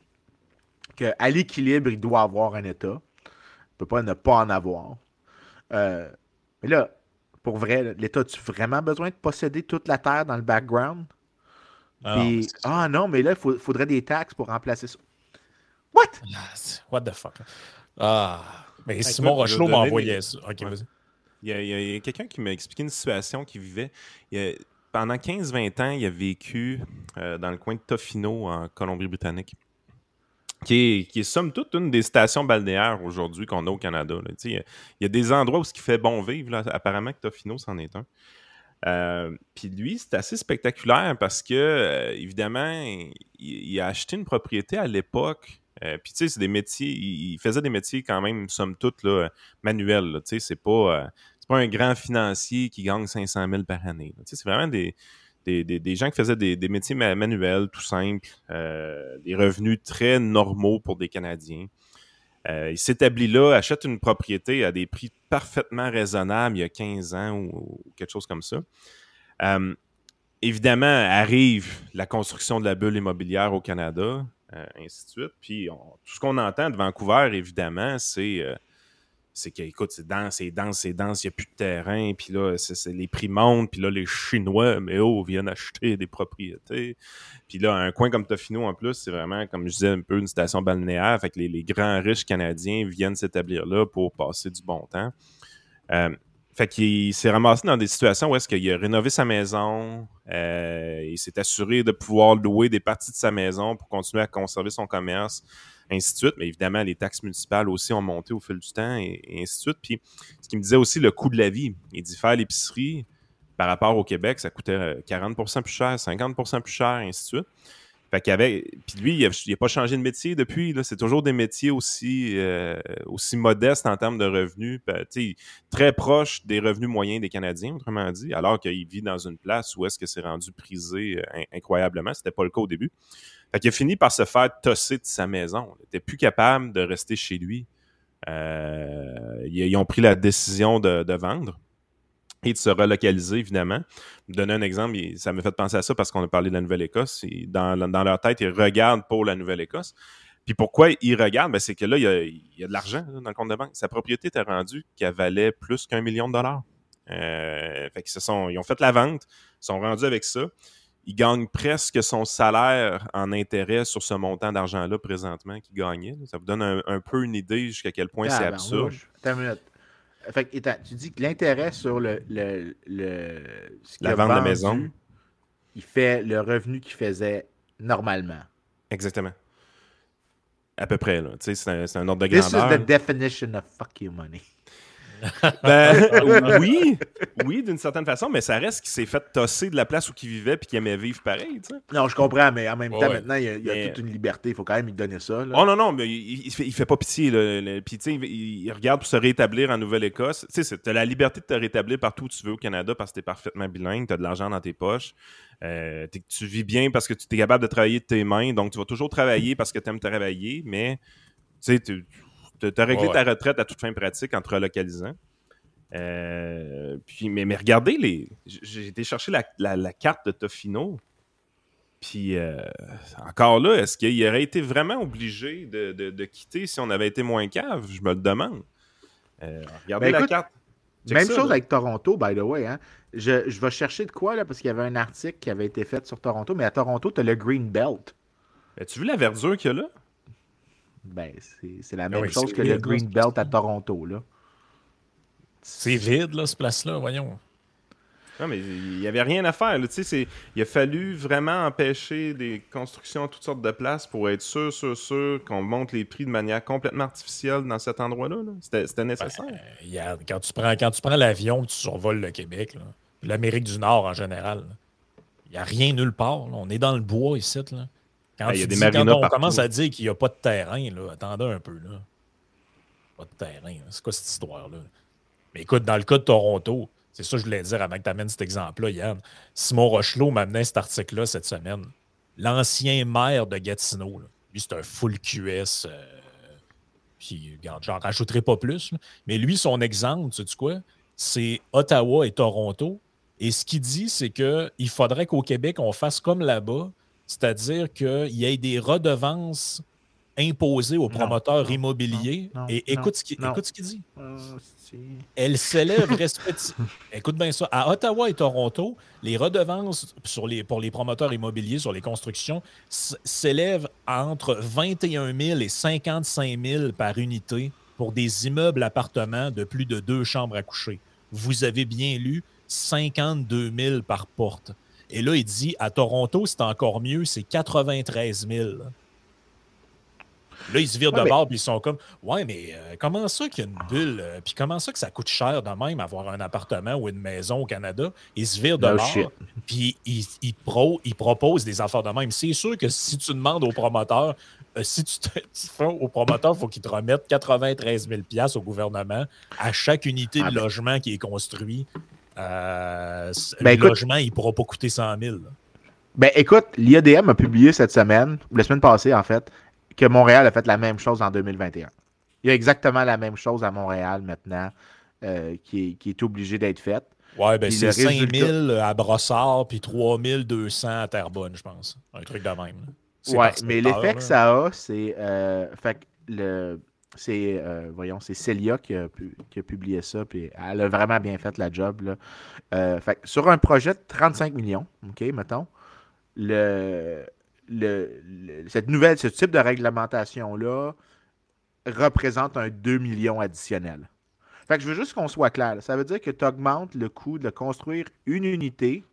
À l'équilibre, il doit avoir un état. Il ne peut pas ne pas en avoir. Euh, mais là, pour vrai, l'État, as-tu vraiment besoin de posséder toute la terre dans le background? Ah, ah non, mais là, il faudrait des taxes pour remplacer ça. What? Ah, what the fuck? Ah, mais Simon Rochelot m'a envoyé ça. Ok, vas-y. Il y a, quelqu'un qui m'a expliqué une situation qu'il vivait. pendant 15-20 ans, il a vécu euh, dans le coin de Tofino, en Colombie-Britannique qui est, somme toute une des stations balnéaires aujourd'hui qu'on a au Canada. Il y, a des endroits où ce qui fait bon vivre. Là. Apparemment que Tofino, c'en est un. Euh, puis lui, c'est assez spectaculaire parce que, euh, évidemment, il, a acheté une propriété à l'époque. Euh, puis, tu sais, c'est des métiers, il, faisait des métiers quand même, somme toute, là, manuels. Tu sais, c'est pas, pas un grand financier qui gagne 500 000 par année. Tu sais, c'est vraiment des, des, gens qui faisaient des, métiers manuels tout simples, euh, des revenus très normaux pour des Canadiens. Euh, il s'établit là, achète une propriété à des prix parfaitement raisonnables il y a 15 ans ou, quelque chose comme ça. Euh, évidemment, arrive la construction de la bulle immobilière au Canada, ainsi de suite. Puis tout ce qu'on entend de Vancouver, évidemment, c'est c'est qu'écoute, c'est dense, c'est dense, c'est dense, il n'y a plus de terrain, puis là, les prix montent, puis là, les Chinois, mais oh, viennent acheter des propriétés. Puis là, un coin comme Tofino, en plus, c'est vraiment, comme je disais, un peu une station balnéaire, fait que les, grands riches canadiens viennent s'établir là pour passer du bon temps. Euh, fait qu'il s'est ramassé dans des situations où est-ce qu'il a rénové sa maison, euh, il s'est assuré de pouvoir louer des parties de sa maison pour continuer à conserver son commerce ainsi. Mais évidemment, les taxes municipales aussi ont monté au fil du temps et, ainsi de suite. Puis, ce qui me disait aussi le coût de la vie. Il dit faire l'épicerie, par rapport au Québec, ça coûtait 40% plus cher, 50% plus cher, ainsi de suite. Qu'il avait. Puis lui, il n'a pas changé de métier depuis. C'est toujours des métiers aussi, euh, aussi modestes en termes de revenus. Très proches des revenus moyens des Canadiens, autrement dit, alors qu'il vit dans une place où est-ce que c'est rendu prisé euh, incroyablement. C'était pas le cas au début. Fait qu'il a fini par se faire tosser de sa maison. Il n'était plus capable de rester chez lui. Euh, ils, ont pris la décision de vendre et de se relocaliser, évidemment. donner un exemple, ça me fait penser à ça parce qu'on a parlé de la Nouvelle-Écosse. Dans, dans, leur tête, ils regardent pour la Nouvelle-Écosse. Puis pourquoi ils regardent? Ben, c'est que là, il y a, de l'argent dans le compte de banque. Sa propriété était rendue qu'elle valait plus qu'un million de dollars. Euh, fait se sont, ils ont fait la vente, ils sont rendus avec ça. Ils gagnent presque son salaire en intérêt sur ce montant d'argent-là présentement qu'ils gagnaient. Ça vous donne un, peu une idée jusqu'à quel point c'est absurde. Fait tu dis que l'intérêt sur le, le, le la vente de maison, il fait le revenu qu'il faisait normalement. Exactement. À peu près, là. Tu sais, c'est un, un, ordre de grandeur. This is the definition of fuck you money. Ben, oui, oui, d'une certaine façon, mais ça reste qu'il s'est fait tosser de la place où il vivait puis qu'il aimait vivre pareil. Non, je comprends, mais en même temps, maintenant, il y a, toute une liberté. Il faut quand même lui donner ça. Oh non, non, mais il, il, fait, pas pitié. Puis, tu sais, il, regarde pour se rétablir en Nouvelle-Écosse. Tu sais, tu as la liberté de te rétablir partout où tu veux au Canada parce que tu es parfaitement bilingue, tu as de l'argent dans tes poches. Euh, tu vis bien parce que tu es capable de travailler de tes mains. Donc, tu vas toujours travailler parce que tu aimes travailler, mais tu sais, tu as réglé ta retraite à toute fin pratique en te relocalisant. Euh, puis, mais, mais regardez, les, j'ai été chercher la, carte de Tofino. Puis euh, encore là, est-ce qu'il aurait été vraiment obligé de, quitter si on avait été moins cave? Je me le demande. Euh, regardez ben, la carte. même chose avec Toronto, by the way. Hein. Je, vais chercher de quoi, là, parce qu'il y avait un article qui avait été fait sur Toronto, mais à Toronto, tu as le Green Belt. As-tu vu la verdure qu'il y a là? Ben, c'est la même chose que le Green Belt à Toronto, là. C'est vide, là, ce place-là, voyons. Non, mais il n'y avait rien à faire. Il a fallu vraiment empêcher des constructions à toutes sortes de places pour être sûr, sûr, sûr qu'on monte les prix de manière complètement artificielle dans cet endroit-là. C'était nécessaire. Ben, quand tu prends, quand tu prends l'avion, tu survoles le Québec, l'Amérique du Nord en général, il n'y a rien nulle part. On est dans le bois ici. Là. Quand, ben, y a des quand on commence à dire qu'il n'y a pas de terrain, là, attendez un peu. Là. Pas de terrain. C'est quoi cette histoire-là? Mais écoute, dans le cas de Toronto, c'est ça que je voulais dire avant que tu amènes cet exemple-là, Yann. Simon Rochelot m'a amené cet article-là cette semaine. L'ancien maire de Gatineau, lui, c'est un full QS. Euh, puis, regarde, j'en rajouterai pas plus. Mais lui, son exemple, tu sais quoi? C'est Ottawa et Toronto. Et ce qu'il dit, c'est qu'il faudrait qu'au Québec, on fasse comme là-bas, c'est-à-dire qu'il y ait des redevances imposées aux promoteurs immobiliers. et écoute ce qu'il dit. Euh, Elle s'élève respectivement. écoute bien ça. À Ottawa et Toronto, les redevances sur les, pour les promoteurs immobiliers sur les constructions s'élèvent entre 21 000 et 55 000 par unité pour des immeubles appartements de plus de deux chambres à coucher. Vous avez bien lu 52 000 par porte. Et là, il dit à Toronto, c'est encore mieux, c'est 93 000. Là, ils se virent de bord, puis ils sont comme Ouais, mais euh, comment ça qu'il y a une bulle euh, Puis comment ça que ça coûte cher de même avoir un appartement ou une maison au Canada? Ils se virent de bord, puis ils, ils, pro, ils, proposent des affaires de même. C'est sûr que si tu demandes au promoteur, euh, si tu, fais au promoteur, il faut qu'il te remette 93 000 au gouvernement à chaque unité de ah, ben. logement qui est construit. Euh, ben, le logement, il ne pourra pas coûter 100 000. Ben écoute, l'IADM a publié cette semaine, ou la semaine passée en fait, que Montréal a fait la même chose en 2021. Il y a exactement la même chose à Montréal maintenant euh, qui, est, obligé d'être faite. Ouais, ben c'est 5 000 à Brossard puis 3 200 à Terrebonne, je pense. Un truc de même. Ouais, mais l'effet que ça a, c'est. Euh, fait le c'est, euh, voyons, c'est Celia qui a, publié ça, puis elle a vraiment bien fait la job. Euh, sur un projet de 35 millions, OK, mettons, cette nouvelle, ce type de réglementation-là représente un 2 millions additionnel. Fait que je veux juste qu'on soit clair. Ça veut dire que tu augmentes le coût de construire une unité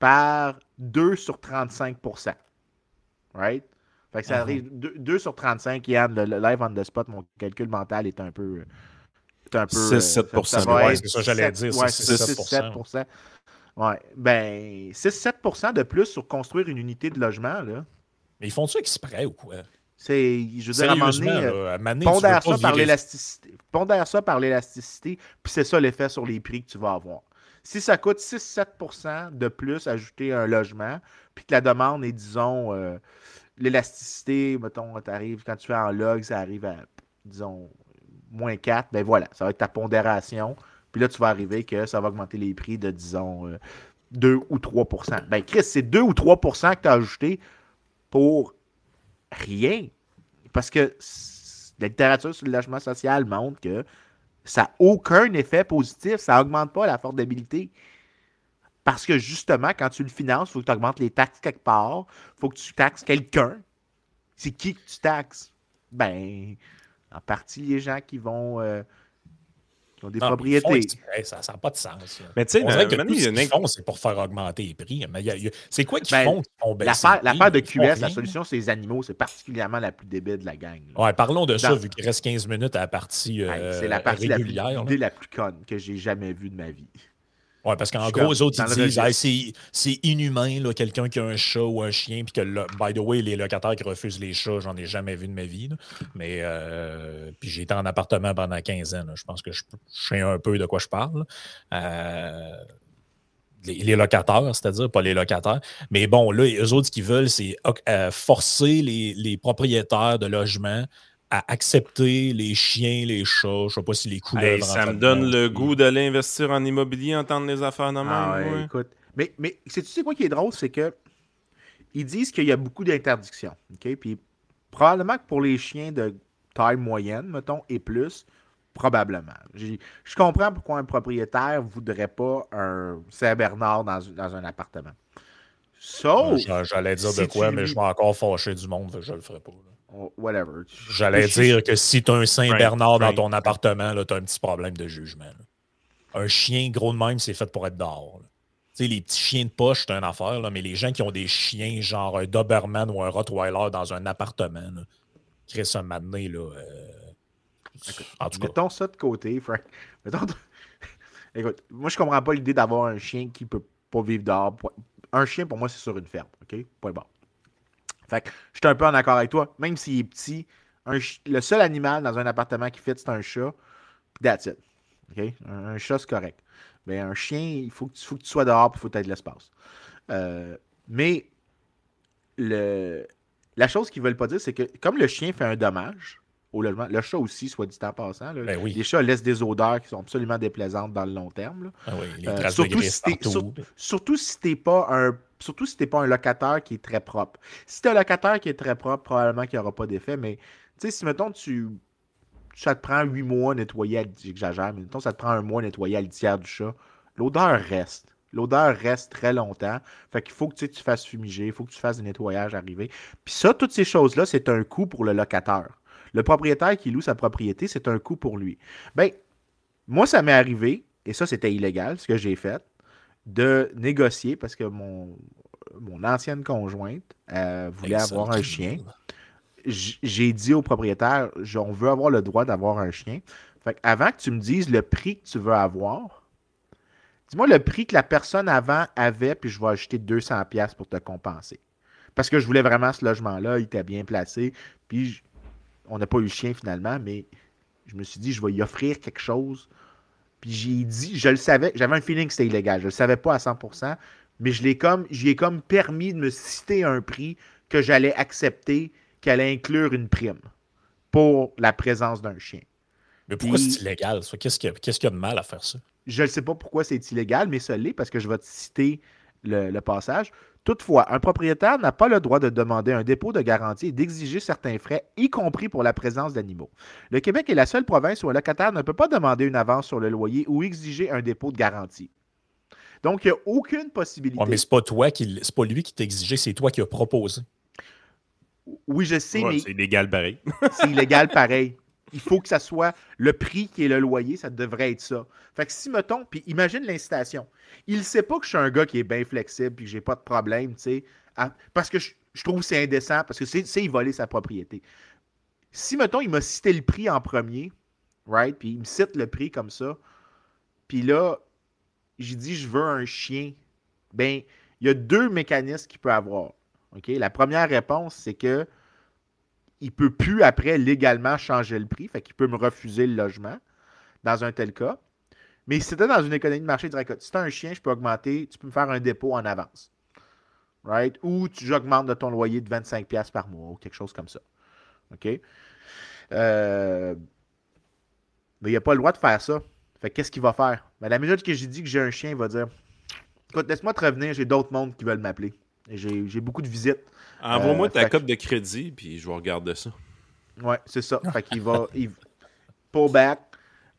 par 2 sur 35% Right? Fait que ça uh-huh. arrive 2, sur 35, Yann, le, live on the spot, mon calcul mental est un peu. Est un peu 6-7 euh, C'est ça, j'allais dire. Ouais, 6-7 Ouais. Ben, 6-7% de plus sur construire une unité de logement, là. Mais ils font ça exprès ou quoi? C'est, je veux dire, à un moment donné, euh, pondère, ça par l'élasticité, pondère ça par l'élasticité, puis c'est ça l'effet sur les prix que tu vas avoir. Si ça coûte 6-7% de plus ajouter un logement, puis que la demande est, disons, euh, l'élasticité, mettons, quand tu fais en log, ça arrive à, disons, moins 4, ben voilà, ça va être ta pondération. Puis là, tu vas arriver que ça va augmenter les prix de, disons, 2 euh, ou 3% Ben, Chris, c'est 2 ou 3% que tu as ajouté pour rien. Parce que la littérature sur le logement social montre que ça n'a aucun effet positif. Ça n'augmente pas l'affordabilité. Parce que justement, quand tu le finances, il faut que tu augmentes les taxes quelque part. Il faut que tu taxes quelqu'un. C'est qui que tu taxes? Ben, en partie les gens qui vont euh, ont des propriétés. ça n'a pas de sens. Mais tu sais, que tout ce qu'ils font, c'est pour faire augmenter les prix. c'est quoi qu'ils ben, font qui font baisser L'affaire de QS, la solution, c'est les animaux. C'est particulièrement la plus débile de la gang. Ouais, parlons de ça, vu qu'il reste 15 minutes à la partie euh, C'est la partie régulière, la la plus conne que j'ai jamais vue de ma vie. Oui, parce qu'en gros, les autres, ils disent c'est inhumain, quelqu'un qui a un chat ou un chien, puis que, by the way, les locataires qui refusent les chats, j'en ai jamais vu de ma vie. Mais, euh, puis j'ai été en appartement pendant 15 ans. Je pense que je, sais un peu de quoi je parle. Euh, les, locataires, c'est-à-dire pas les locataires. Mais bon, là, eux autres, ce qu'ils veulent, c'est euh, forcer les, les, propriétaires de logements à accepter les chiens, les chats, je sais pas si les couleurs. ça me donne le goût d'aller investir en immobilier, entendre les affaires de ah écoute. Mais, mais tu sais quoi qui est drôle, c'est que ils disent qu'il y a beaucoup d'interdictions. OK? Puis probablement que pour les chiens de taille moyenne, mettons, et plus, probablement. Je comprends pourquoi un propriétaire ne voudrait pas un Saint-Bernard dans, dans, un appartement. Sauf. J'allais dire de quoi, mais je vais encore fâcher du monde, je le ferai pas. Whatever. J'allais dire que si tu as un Saint-Bernard dans ton appartement, tu as un petit problème de jugement. Un chien gros de même, c'est fait pour être dehors. Tu sais, les petits chiens de poche, c'est une affaire, là, mais les gens qui ont des chiens genre un Doberman ou un Rottweiler dans un appartement, Chris, un matin, là. Euh... En tout Mettons ça de côté, Frank. Écoute, moi, je comprends pas l'idée d'avoir un chien qui peut pas vivre dehors. Un chien, pour moi, c'est sur une ferme. OK? Point bon. Fait que je suis un peu en accord avec toi. Même s'il est petit, le seul animal dans un appartement qui fit, c'est un chat. That's it. Un, chat, c'est correct. Mais un chien, il faut que tu, faut que tu sois dehors pour faut être de l'espace. Euh, mais le, la chose qu'ils ne veulent pas dire, c'est que comme le chien fait un dommage au logement, le chat aussi, soit dit en passant, ben les chats laissent des odeurs qui sont absolument déplaisantes dans le long terme. Ah oui, euh, surtout, si surtout si tu n'es pas un Surtout si n'es pas un locataire qui est très propre. Si tu es un locataire qui est très propre, probablement qu'il n'y aura pas d'effet. Mais si mettons, tu, ça te prend huit mois à nettoyer, j'exagère, mais mettons, ça te prend un mois à nettoyer à litière du chat, l'odeur reste. L'odeur reste très longtemps. Fait qu'il faut que tu fasses fumiger, il faut que tu fasses des nettoyages arrivés. Puis ça, toutes ces choses-là, c'est un coût pour le locataire. Le propriétaire qui loue sa propriété, c'est un coût pour lui. Ben, moi, ça m'est arrivé, et ça, c'était illégal, ce que j'ai fait de négocier parce que mon, mon ancienne conjointe voulait avoir un chien. J'ai dit au propriétaire, on veut avoir le droit d'avoir un chien. Fait avant que tu me dises le prix que tu veux avoir, dis-moi le prix que la personne avant avait, puis je vais ajouter 200$ pour te compenser. Parce que je voulais vraiment ce logement-là, il était bien placé, puis on n'a pas eu le chien finalement, mais je me suis dit, je vais y offrir quelque chose puis j'ai dit, je le savais, j'avais un feeling que c'était illégal. Je le savais pas à 100%, mais je l'ai comme, ai comme permis de me citer un prix que j'allais accepter, qui allait inclure une prime pour la présence d'un chien. Mais pourquoi c'est illégal? Qu'est-ce qu'il y, a de mal à faire ça? Je ne sais pas pourquoi c'est illégal, mais ça l'est parce que je vais te citer le passage. Toutefois, un propriétaire n'a pas le droit de demander un dépôt de garantie et d'exiger certains frais, y compris pour la présence d'animaux. Le Québec est la seule province où un locataire ne peut pas demander une avance sur le loyer ou exiger un dépôt de garantie. Donc, il n'y a aucune possibilité. mais ce n'est pas toi qui c'est pas lui qui t'a exigé, c'est toi qui as proposé. Oui, je sais, mais. C'est illégal pareil. c'est illégal pareil il faut que ça soit le prix qui est le loyer, ça devrait être ça. Fait que si, mettons, puis imagine l'incitation. Il sait pas que je suis un gars qui est bien flexible puis que j'ai pas de problème, tu sais, parce que je, trouve que c'est indécent, parce que c'est il voler sa propriété. Si, mettons, il m'a cité le prix en premier, right, puis il me cite le prix comme ça, puis là, j'ai dit, je veux un chien ben, il y a deux mécanismes qu'il peut avoir. OK? La première réponse, c'est que il peut plus après légalement changer le prix, fait qu'il peut me refuser le logement dans un tel cas. Mais si c'était dans une économie de marché, il dirait si tu un chien, je peux augmenter, tu peux me faire un dépôt en avance. Right? Ou tu j'augmente de ton loyer de 25$ par mois ou quelque chose comme ça. OK? Euh, mais il n'a pas le droit de faire ça. Fait qu'est-ce qu'il va faire? Ben, la minute que j'ai dit que j'ai un chien, il va dire Écoute, laisse-moi te revenir, j'ai d'autres mondes qui veulent m'appeler. J'ai beaucoup de visites. Envoie-moi euh, ta cote de crédit, puis je vais regarder ça. Ouais, c'est ça. fait qu'il va. Il, pull back.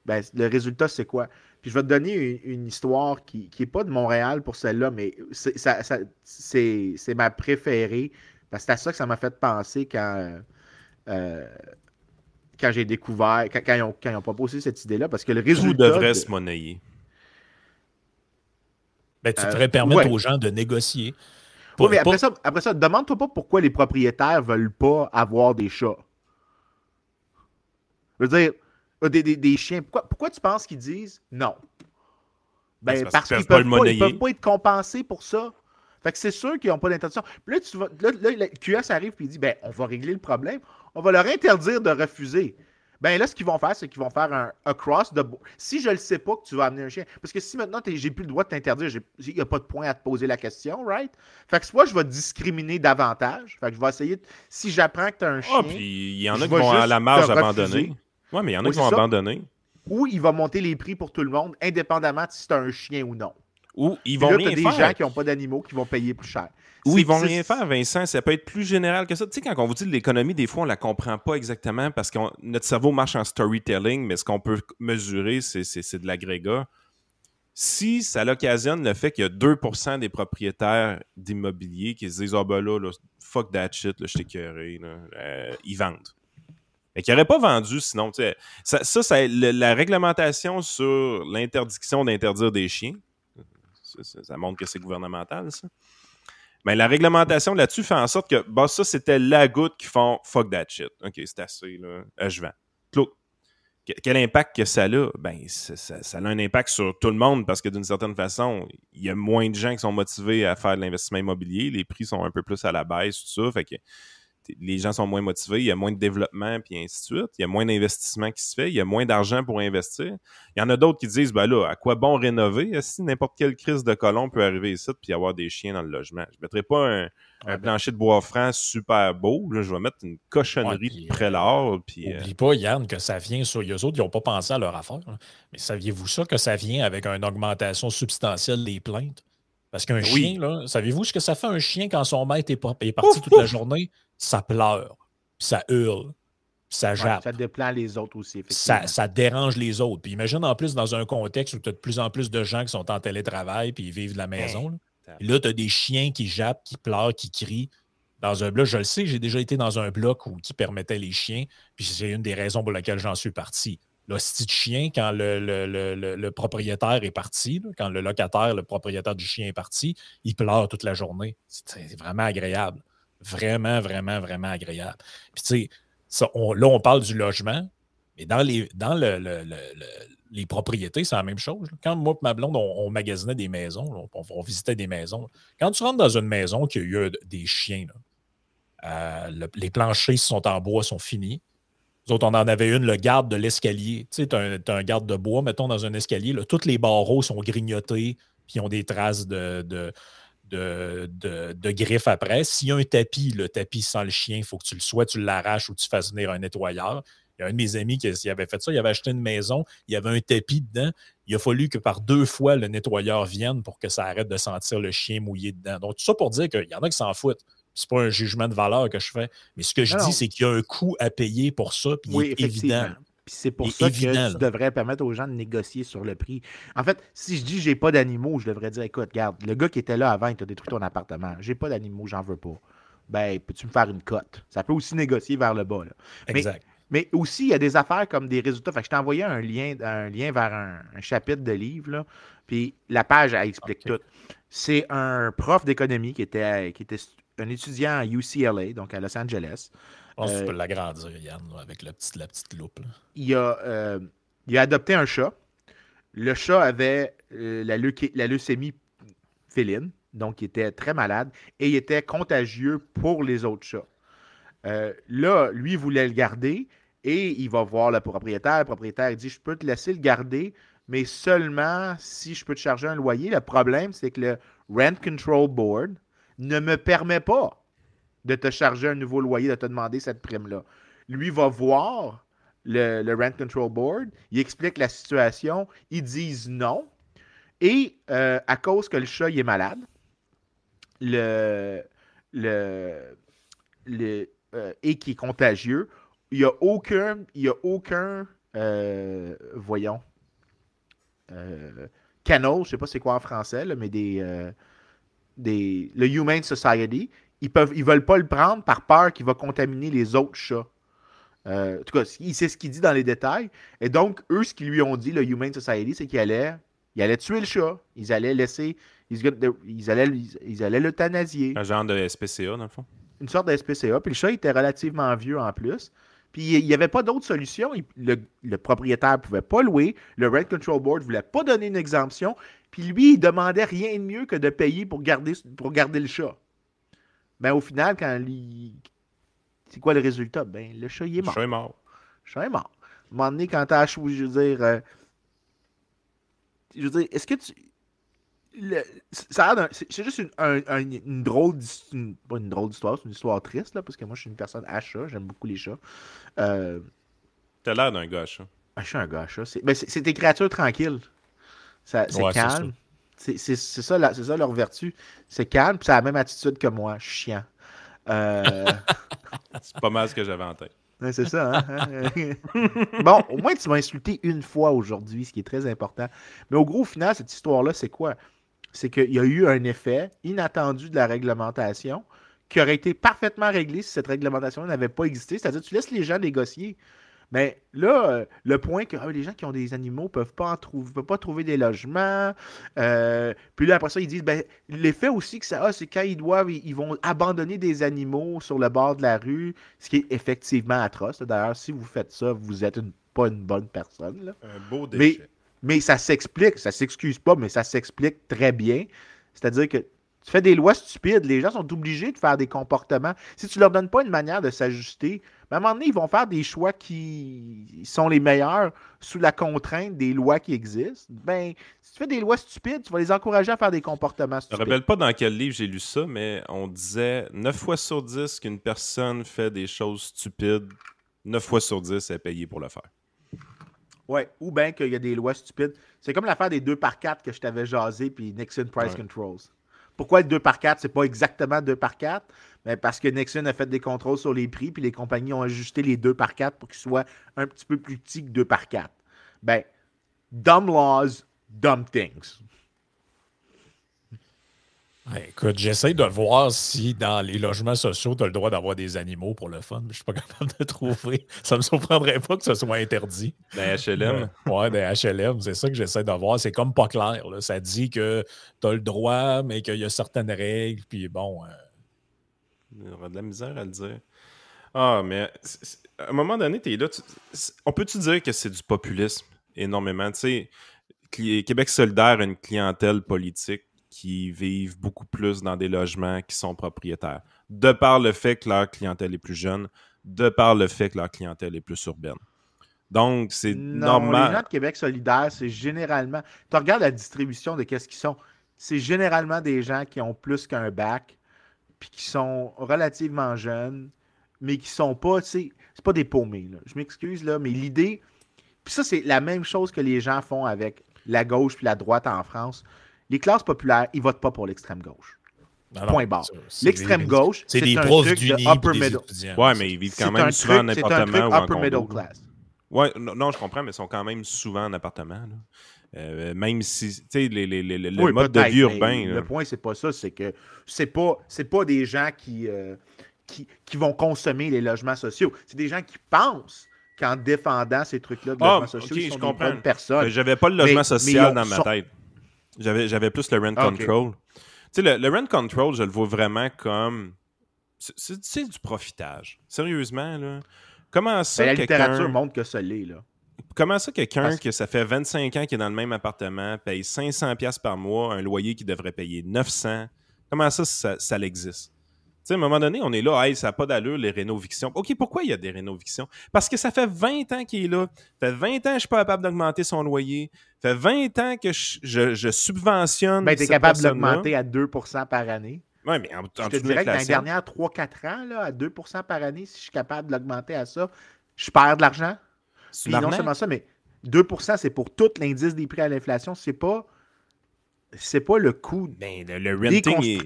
Ben, le résultat, c'est quoi? Puis je vais te donner une, histoire qui n'est pas de Montréal pour celle-là, mais c'est ma préférée. Parce que c'est à ça que ça m'a fait penser quand. Euh, quand j'ai découvert, quand, ils ont, quand, proposé cette idée-là, parce que le résultat. Tout devrait se monnayer. Ben, tu devrais euh, permettre aux gens de négocier. Oui, mais après, ça, après ça, demande-toi pas pourquoi les propriétaires veulent pas avoir des chats. Je veux dire, euh, des, chiens. Pourquoi, tu penses qu'ils disent non? Ben, parce, qu'ils ne peuvent, peuvent, pas être compensés pour ça. Fait que c'est sûr qu'ils n'ont pas d'intention. Puis là, tu vas, là, le QS arrive et dit ben, on va régler le problème. On va leur interdire de refuser. Ben là, ce qu'ils vont faire, c'est qu'ils vont faire un across de. Si je ne le sais pas que tu vas amener un chien, parce que si maintenant j'ai plus le droit de t'interdire, il n'y a pas de point à te poser la question, right? Fait que soit je vais discriminer davantage. Fait que je vais essayer. Si j'apprends que tu as un ah, chien. Ah, puis il y en a qui vont à la marge abandonner. Oui, mais il y en a qui vont abandonner. Ou il va monter les prix pour tout le monde, indépendamment de si c'est un chien ou non. Ou ils vont là, rien des gens qui n'ont pas d'animaux qui vont payer plus cher. Ou ils vont rien faire, Vincent. Ça peut être plus général que ça. Tu sais, quand on vous dit l'économie, des fois, on ne la comprend pas exactement parce que notre cerveau marche en storytelling, mais ce qu'on peut mesurer, c'est de l'agrégat. Si ça l'occasionne le fait qu'il y a 2% des propriétaires d'immobilier qui se disent Ah ben là, fuck that shit, là, je t'ai euh, ils vendent. Mais qui n'auraient pas vendu sinon. Ça, ça, ça la réglementation sur l'interdiction d'interdire des chiens, ça, montre que c'est gouvernemental, ça. Mais la réglementation là-dessus fait en sorte que bah, ça, c'était la goutte qui font fuck that shit. OK, c'est assez, là. Euh, je vends. Quel impact que ça a? Ben, ça, ça, a un impact sur tout le monde parce que d'une certaine façon, il y a moins de gens qui sont motivés à faire de l'investissement immobilier. Les prix sont un peu plus à la baisse, tout ça. Fait que les gens sont moins motivés, il y a moins de développement, puis ainsi de suite. Il y a moins d'investissement qui se fait, il y a moins d'argent pour investir. Il y en a d'autres qui disent, ben là, à quoi bon rénover? Si n'importe quelle crise de colon peut arriver ici puis avoir des chiens dans le logement? Je ne mettrai pas un, ben plancher de bois franc super beau. Là, je vais mettre une cochonnerie de prélat. Puis, euh, Oublie pas, Yann, que ça vient sur. Les autres, ils n'ont pas pensé à leur affaire. Mais saviez-vous ça, que ça vient avec une augmentation substantielle des plaintes? Parce qu'un chien, là, savez-vous ce que ça fait un chien quand son maître est, est parti toute la journée? Ça pleure, ça hurle, ça jappe. ça déplace les autres aussi. Ça, ça, dérange les autres. Puis imagine en plus dans un contexte où tu as de plus en plus de gens qui sont en télétravail puis ils vivent de la maison. là, tu as des chiens qui jappent, qui pleurent, qui crient. Dans un bloc, je le sais, j'ai déjà été dans un bloc où, qui permettait les chiens, puis c'est une des raisons pour lesquelles j'en suis parti. L'hostie de chien, quand le, le, propriétaire est parti, quand le locataire, le propriétaire du chien est parti, il pleure toute la journée. C'est vraiment agréable vraiment, vraiment, vraiment agréable. Puis tu sais, là, on parle du logement, mais dans les, dans le, les propriétés, c'est la même chose. Quand moi et ma blonde, on, magasinait des maisons, on, visitait des maisons. Quand tu rentres dans une maison qui a eu des chiens, euh, les planchers sont en bois, sont finis. Nous autres, on en avait une, le garde de l'escalier. Tu sais, tu as, un garde de bois, mettons, dans un escalier. Tous les barreaux sont grignotés, puis ont des traces de, griffes après. S'il y a un tapis, le tapis sans le chien, il faut que tu le sois, tu l'arraches ou tu fasses venir un nettoyeur. Il y a un de mes amis qui avait fait ça. Il avait acheté une maison, il y avait un tapis dedans. Il a fallu que par deux fois le nettoyeur vienne pour que ça arrête de sentir le chien mouillé dedans. Donc, tout ça pour dire qu'il y en a qui s'en foutent. C'est pas un jugement de valeur que je fais. Mais ce que je dis, c'est qu'il y a un coût à payer pour ça, puis il est évident c'est pour ça que tu devrais permettre aux gens de négocier sur le prix. En fait, si je dis j'ai pas d'animaux, je devrais dire écoute, regarde, le gars qui était là avant, il t'a détruit ton appartement. J'ai pas d'animaux, j'en veux pas. Ben, peux-tu me faire une cote? Ça peut aussi négocier vers le bas. Exact. Mais, aussi, il y a des affaires comme des résultats. Fait que je t'ai envoyé un lien, un lien vers un, chapitre de livre. puis la page, elle explique tout. C'est un prof d'économie qui était, qui était un étudiant à UCLA, donc à Los Angeles. Je pense que tu peux euh, l'agrandir, Yann, avec la petite, la petite loupe. Il, a, euh, il a adopté un chat. Le chat avait euh, la, la, leucémie féline. Donc, il était très malade et il était contagieux pour les autres chats. Euh, là, lui, il voulait le garder et il va voir le propriétaire. Le propriétaire dit Je peux te laisser le garder, mais seulement si je peux te charger un loyer. Le problème, c'est que le Rent Control Board ne me permet pas de te charger un nouveau loyer, de te demander cette prime-là. Lui va voir le, Rent Control Board, il explique la situation, ils disent non. Et euh, à cause que le chat est malade, le, le, le euh, et qui est contagieux, il n'y a aucun, il y a aucun euh, voyons, canal, je ne sais pas c'est quoi en français, mais des, des, le Humane Society, ils peuvent, ils veulent pas le prendre par peur qu'il va contaminer les autres chats. Euh, en tout cas, il sait ce qu'il dit dans les détails. Et donc, eux, ce qu'ils lui ont dit, le Humane Society, c'est qu'il allait, il allait tuer le chat. Ils allaient laisser. Ils, allaient, ils allaient l'euthanasier. Un genre de SPCA, dans le fond. Une sorte de SPCA. Puis le chat était relativement vieux en plus. Puis il n'y avait pas d'autre solution. le, propriétaire ne pouvait pas louer. Le Rent Control Board ne voulait pas donner une exemption. Puis lui, il demandait rien de mieux que de payer pour garder, pour garder le chat. Mais ben, au final, quand il, c'est quoi le résultat? Ben, le chat, il est mort. Le chat est mort. Le chat est mort. À un moment donné, quand t'as je veux dire. Euh, je veux dire, est-ce que tu. c'est juste une, une drôle une, pas une drôle d'histoire, c'est une histoire triste là, parce que moi je suis une personne à chat, j'aime beaucoup les chats. Euh, T'as l'air d'un gars à chat. Ah, je suis un gars à chat. C'est, ben, c'est, des créatures tranquilles. c'est calme. C'est, ça, ça leur vertu. C'est calme, puis ça a la même attitude que moi, chiant. Euh... c'est pas mal ce que j'avais en tête. c'est ça. Hein? bon, au moins, tu m'as insulté une fois aujourd'hui, ce qui est très important. Mais au gros final, cette histoire-là, c'est quoi? C'est qu'il y a eu un effet inattendu de la réglementation qui aurait été parfaitement réglé si cette réglementation n'avait pas existé. C'est-à-dire, tu laisses les gens négocier. Mais là, euh, le point que ah, les gens qui ont des animaux ne peuvent pas trouver, peuvent pas trouver des logements. Euh, puis là, après ça, ils disent ben, l'effet aussi que ça a, c'est quand ils doivent, ils, vont abandonner des animaux sur le bord de la rue, ce qui est effectivement atroce. D'ailleurs, si vous faites ça, vous êtes pas une bonne personne. Un beau déchet. Mais, mais ça s'explique, ça s'excuse pas, mais ça s'explique très bien. C'est-à-dire que tu fais des lois stupides, les gens sont obligés de faire des comportements. Si tu leur donnes pas une manière de s'ajuster, à un moment donné, ils vont faire des choix qui sont les meilleurs sous la contrainte des lois qui existent. Ben, si tu fais des lois stupides, tu vas les encourager à faire des comportements stupides. Je ne me rappelle pas dans quel livre j'ai lu ça, mais on disait 9 fois sur 10 qu'une personne fait des choses stupides, 9 fois sur 10 est payée pour le faire. Oui, ou bien qu'il y a des lois stupides. C'est comme l'affaire des 2 par 4 que je t'avais jasé, puis Nixon Price Controls. Pourquoi le 2 par 4 C'est pas exactement 2 par 4 mais parce que Nixon a fait des contrôles sur les prix, puis les compagnies ont ajusté les 2 par 4 pour qu'ils soient un petit peu plus petits que 2 par 4. Ben, dumb laws, dumb things. Écoute, j'essaie de voir si dans les logements sociaux, tu as le droit d'avoir des animaux pour le fun, mais je suis pas capable de trouver. Ça me surprendrait pas que ce soit interdit. Des HLM. Ouais, des HLM, c'est ça que j'essaie de voir. C'est comme pas clair. Ça dit que tu as le droit, mais qu'il y a certaines règles, puis bon. Euh, il aura de la misère à le dire. Ah, mais à un moment donné, tu es là. on peut-tu dire que c'est du populisme énormément? Tu sais, Québec solidaire a une clientèle politique qui vivent beaucoup plus dans des logements qui sont propriétaires, de par le fait que leur clientèle est plus jeune, de par le fait que leur clientèle est plus urbaine. Donc, c'est normal. Les gens de Québec solidaire, c'est généralement. Tu regardes la distribution de qu'est-ce qu'ils sont. C'est généralement des gens qui ont plus qu'un bac, puis qui sont relativement jeunes, mais qui sont pas, tu sais, c'est pas des paumés. Là. Je m'excuse, là, mais l'idée. Puis ça, c'est la même chose que les gens font avec la gauche puis la droite en France. Les classes populaires, ils votent pas pour l'extrême gauche. Point barre. L'extrême gauche, c'est des un truc de upper middle. Ouais, mais ils vivent quand même souvent en appartement ou en upper middle class. Ouais, non, je comprends, mais ils sont quand même souvent en appartement. Là. Euh, même si, tu sais, les, les, le mode de vie urbain. Le point, c'est pas ça, c'est que c'est pas, pas des gens qui, euh, qui, qui, vont consommer les logements sociaux. C'est des gens qui pensent qu'en défendant ces trucs-là de ah, logements sociaux, ils sont je comprends. personnes. J'avais pas le logement social dans ma tête. J'avais plus le rent ah, control. Tu sais, le, le, rent control, je le vois vraiment comme. C'est du profitage. Sérieusement, là. Comment ça, ben, La littérature montre que ça l'est, là. Comment ça, quelqu'un que ça fait 25 ans qu'il est dans le même appartement paye 500$ par mois, un loyer qui devrait payer 900$, Comment ça, ça, ça existe? Sais, à un moment donné, on est là, hey, ça n'a pas d'allure, les rénovictions. OK, pourquoi il y a des rénovictions? Parce que ça fait 20 ans qu'il est là. Ça fait 20 ans que je ne suis pas capable d'augmenter son loyer. Ça fait 20 ans que je, je, subventionne. Ben, tu es capable d'augmenter à 2% par année. Oui, mais en, je te dirais que dans les dernières 3-4 ans, là, à 2% par année, si je suis capable de l'augmenter à ça, je perds de l'argent. Puis non seulement ça, mais 2% c'est pour tout l'indice des prix à l'inflation. C'est pas c'est pas le coût ben, le, renting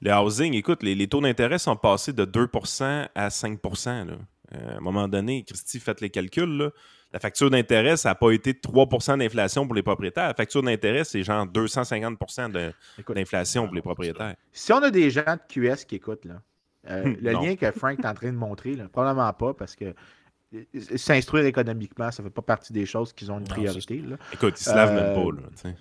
le housing, écoute, les, taux d'intérêt sont passés de 2% à 5% euh, à un moment donné, Christy, faites les calculs. La facture d'intérêt, ça n'a pas été 3% d'inflation pour les propriétaires. La facture d'intérêt, c'est genre 250% d'inflation pour les propriétaires. Si on a des gens de QS qui écoutent, là, euh, hmm, le lien que Frank est en train de montrer, probablement pas, parce que euh, s'instruire économiquement, ça ne fait pas partie des choses qu'ils ont une priorité. Écoute, ils se lavent même pas. Là,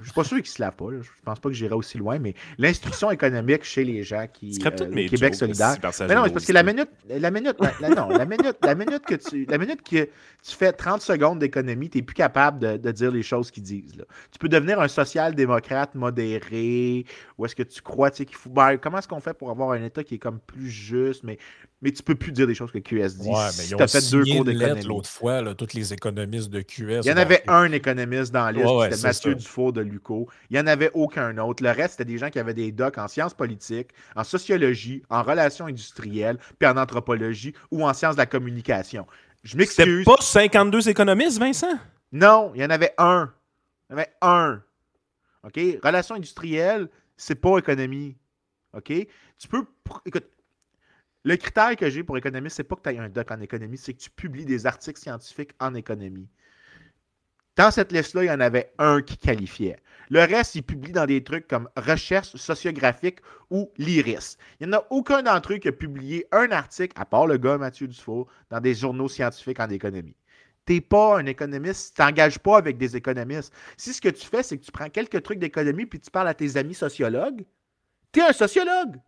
je suis pas sûr qu'ils se lavent pas. Je pense pas que j'irai aussi loin, mais l'instruction économique chez les gens qui euh, Québec solidaire. Mais non, c'est parce que la minute, la minute, non, la minute, la minute que tu, la minute que tu fais 30 secondes d'économie, tu n'es plus capable de, dire les choses qu'ils disent. Là. Tu peux devenir un social-démocrate modéré, ou est-ce que tu crois qu'il faut. Ben, comment est-ce qu'on fait pour avoir un État qui est comme plus juste, mais mais tu peux plus dire des choses que QS dit. Ouais, mais si ils ont fait deux cours d'économie. L'autre fois, là, tous les économistes de QS. Il y en avait un économiste dans la liste, c'était Mathieu Dufour de Luco. Il n'y en avait aucun autre. Le reste, c'était des gens qui avaient des docs en sciences politiques, en sociologie, en relations industrielles, puis en anthropologie ou en sciences de la communication. Je m'excuse. C'était pas 52 économistes, Vincent? Non, il y en avait un. Il y en avait un. OK? Relations industrielles, c'est pas économie. OK? Tu peux. Écoute, le critère que j'ai pour économiste, c'est pas que tu aies un doc en économie, c'est que tu publies des articles scientifiques en économie. Dans cette liste-là, il y en avait un qui qualifiait. Le reste, il publie dans des trucs comme recherche sociographique ou l'IRIS. Il n'y en a aucun d'entre eux qui a publié un article, à part le gars Mathieu Dufault, dans des journaux scientifiques en économie. Tu n'es pas un économiste, tu t'engages pas avec des économistes. Si ce que tu fais, c'est que tu prends quelques trucs d'économie puis tu parles à tes amis sociologues, tu es un sociologue.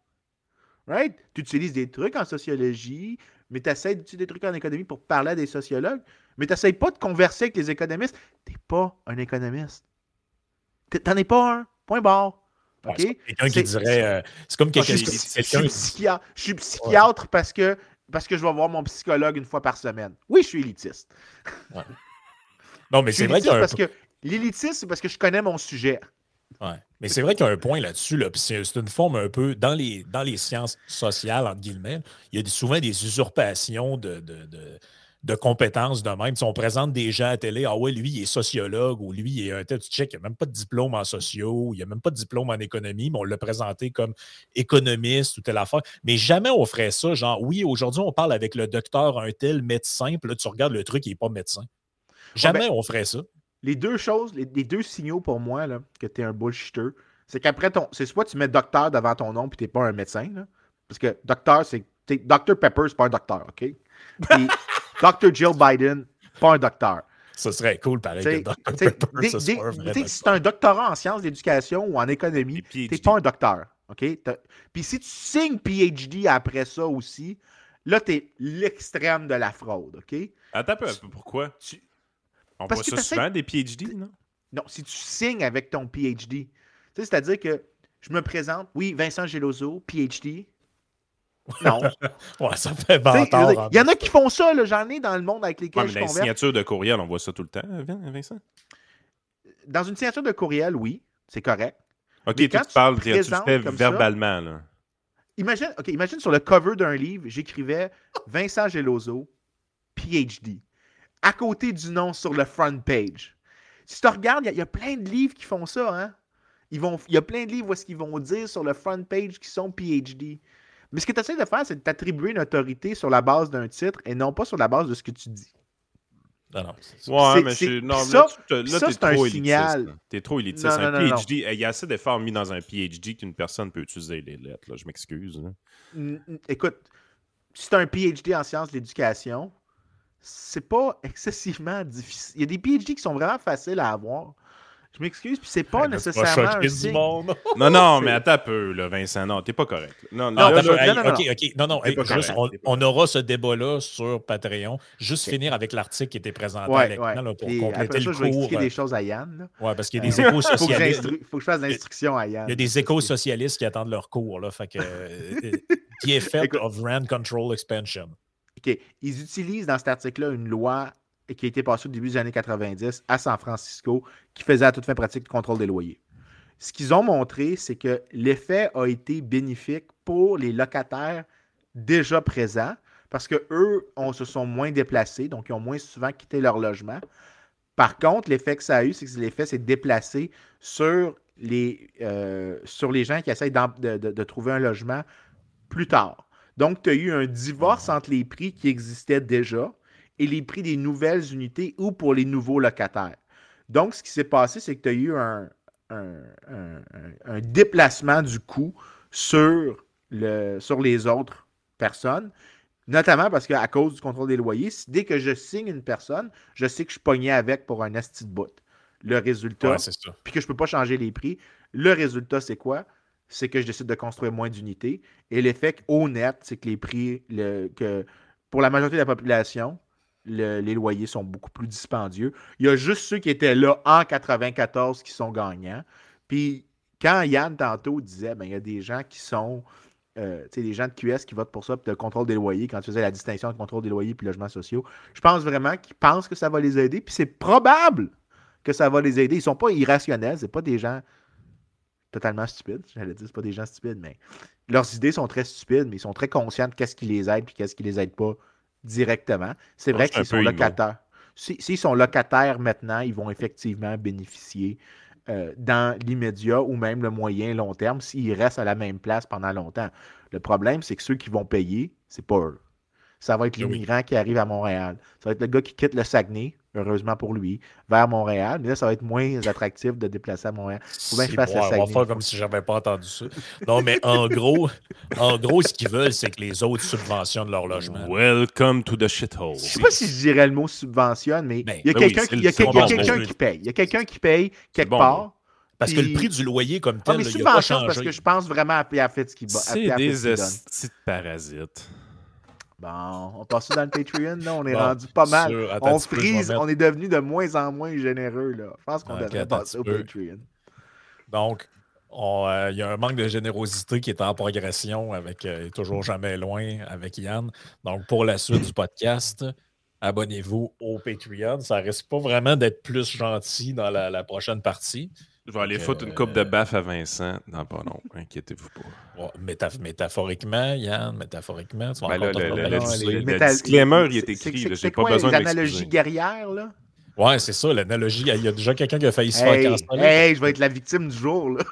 Right? Tu utilises des trucs en sociologie, mais tu essaies d'utiliser des trucs en économie pour parler à des sociologues, mais tu n'essaies pas de converser avec les économistes. Tu n'es pas un économiste. Tu n'en es pas un. Point barre. OK? quelqu'un qui dirait. Euh, c'est comme quelqu'un qui. Je, suis psychiatre, parce, que, parce que je vais voir mon psychologue une fois par semaine. Oui, je suis élitiste. Non, mais c'est vrai que. Parce que l'élitisme, c'est parce que je connais mon sujet. Ouais. Mais c'est vrai qu'il y a un point là-dessus. c'est une forme un peu. Dans les, dans les sciences sociales, entre guillemets, il y a souvent des usurpations de, de, compétences de même. Si on présente des gens à télé, ah ouais, lui, il est sociologue ou lui, il est un tel, tu check, il n'a même pas de diplôme en sociaux, il n'a même pas de diplôme en économie, mais on l'a présenté comme économiste ou telle affaire. Mais jamais on ferait ça, genre, oui, aujourd'hui, on parle avec le docteur, un tel médecin, puis là, tu regardes le truc, il n'est pas médecin. Jamais ben, on ferait ça les deux choses, les, deux signaux pour moi là, que tu es un bullshitter, c'est qu'après ton. C'est soit tu mets docteur devant ton nom puis t'es pas un médecin. Là, parce que docteur, c'est. Dr. Pepper, c'est pas un docteur, OK? Puis Dr. Jill Biden, pas un docteur. Ce serait cool, pareil, que Dr. Pepper, ce soit un Si c'est un doctorat en sciences d'éducation ou en économie, t'es pas un docteur, OK? Puis si tu signes PhD après ça aussi, là, t'es l'extrême de la fraude, OK? Attends un peu, pourquoi? Tu, on Parce voit ça souvent, des PhD, non? Non, si tu signes avec ton PhD. C'est-à-dire que je me présente, oui, Vincent Geloso, PhD. Non. ouais, ça fait bâtard. Il y en a qui font ça, j'en ai dans le monde avec lesquels ouais, je converse. Dans une signature de courriel, on voit ça tout le temps, Vincent? Dans une signature de courriel, oui, c'est correct. OK, tu te parles, tu, fais verbalement. là. Imagine, OK, imagine sur le cover d'un livre, j'écrivais Vincent Geloso, PhD à côté du nom sur le front page. Si tu regardes, il y, a plein de livres qui font ça. Hein? Ils vont, il y a plein de livres où ce qu'ils vont dire sur le front page qui sont PhD. Mais ce que tu essaies de faire, c'est de t'attribuer une autorité sur la base d'un titre et non pas sur la base de ce que tu dis. Non, non. Ouais, mais c'est, non, ça, là, là t'es trop élitiste. T'es trop élitiste. un PhD, il y a assez d'efforts mis dans un PhD qu'une personne peut utiliser les lettres. Là. Je m'excuse. Écoute, si tu as un PhD en sciences de l'éducation, c'est pas excessivement difficile. Il y a des PhD qui sont vraiment faciles à avoir. Je m'excuse, puis c'est pas nécessairement un signe... Non, non, mais attends un peu, là, Vincent. Non, t'es pas correct. Non, non, non, non, OK, OK. Non, non, juste, on, aura ce débat-là sur Patreon. Juste finir avec l'article qui était présenté ouais, à l'écran ouais. pour compléter ça, le cours. Je vais expliquer des choses à Yann. Oui, parce qu'il y a des échos socialistes. Il faut que je fasse l'instruction à Yann. Il y a des échos socialistes qui attendent leur cours. Là, fait que, euh, the effect of Rand Control Expansion. Ils utilisent dans cet article-là une loi qui a été passé au début des années 90 à San Francisco, qui faisait à toute fin pratique le contrôle des loyers. Ce qu'ils ont montré, c'est que l'effet a été bénéfique pour les locataires déjà présents, parce qu'eux, se sont moins déplacés, donc ils ont moins souvent quitté leur logement. Par contre, l'effet que ça a eu, c'est que l'effet s'est déplacé sur les, euh, sur les gens qui essayent de, trouver un logement plus tard. Donc, tu as eu un divorce entre les prix qui existaient déjà et les prix des nouvelles unités ou pour les nouveaux locataires. Donc, ce qui s'est passé, c'est que tu as eu un, déplacement du coût sur, le, sur les autres personnes, notamment parce qu'à cause du contrôle des loyers, dès que je signe une personne, je sais que je suis pogné avec pour un esti de bout. Le résultat, puis que je ne peux pas changer les prix, le résultat, c'est quoi? C'est que je décide de construire moins d'unités. Et l'effet au net, c'est que les prix, que pour la majorité de la population, les loyers sont beaucoup plus dispendieux. Il y a juste ceux qui étaient là en 94 qui sont gagnants. Puis quand Yann tantôt disait, ben, il y a des gens qui sont, euh, tu sais, des gens de QS qui votent pour ça, puis le contrôle des loyers, quand tu faisais la distinction entre contrôle des loyers et logements sociaux, je pense vraiment qu'ils pensent que ça va les aider, puis c'est probable que ça va les aider. Ils ne sont pas irrationnels, c'est pas des gens totalement stupides. J'allais dire, c'est pas des gens stupides, mais leurs idées sont très stupides, mais ils sont très conscients de qu'est-ce qui les aide et qu'est-ce qui les aide pas directement. C'est vrai qu'ils sont locataires. S'ils sont locataires maintenant, ils vont effectivement bénéficier euh, dans l'immédiat ou même le moyen long terme s'ils restent à la même place pendant longtemps. Le problème, c'est que ceux qui vont payer, c'est pas eux. Ça va être l'immigrant qui arrive à Montréal. Ça va être le gars qui quitte le Saguenay, heureusement pour lui, vers Montréal. Mais là, ça va être moins attractif de déplacer à Montréal. Faut bien que je fasse le Saguenay. On va faire comme si j'avais pas entendu ça. Non, mais en gros, en gros, ce qu'ils veulent, c'est que les autres subventionnent leur logement. Welcome to the shithole. Je sais pas si je dirais le mot subventionne, mais ben, il y a quelqu'un qui, qui paye. Il y a quelqu'un qui paye quelque part. Parce que le prix du loyer comme tel, il n'a pas changé. parce que je pense vraiment à Piafet ce qu'il C'est des petits parasites. Bon, on passe dans le Patreon, là? On est rendu pas mal. on frise, on est devenu de moins en moins généreux, là. Je pense qu'on devrait passer au Patreon. Donc, euh, il y a un manque de générosité qui est en progression avec euh, Toujours Jamais Loin avec Yann. Donc, pour la suite du podcast, abonnez-vous au Patreon. Ça risque pas vraiment d'être plus gentil dans la prochaine partie. Je vais aller foutre une coupe de baffe à Vincent Non, pas, non, inquiétez-vous pas. métaphoriquement, Yann, métaphoriquement, tu vas ben le, disclaimer, il est écrit. J'ai pas besoin d'analogie guerrière, là? Ouais, c'est ça, l'analogie. Il y a déjà quelqu'un qui a failli se faire hey, Hey, je vais être la victime du jour, là.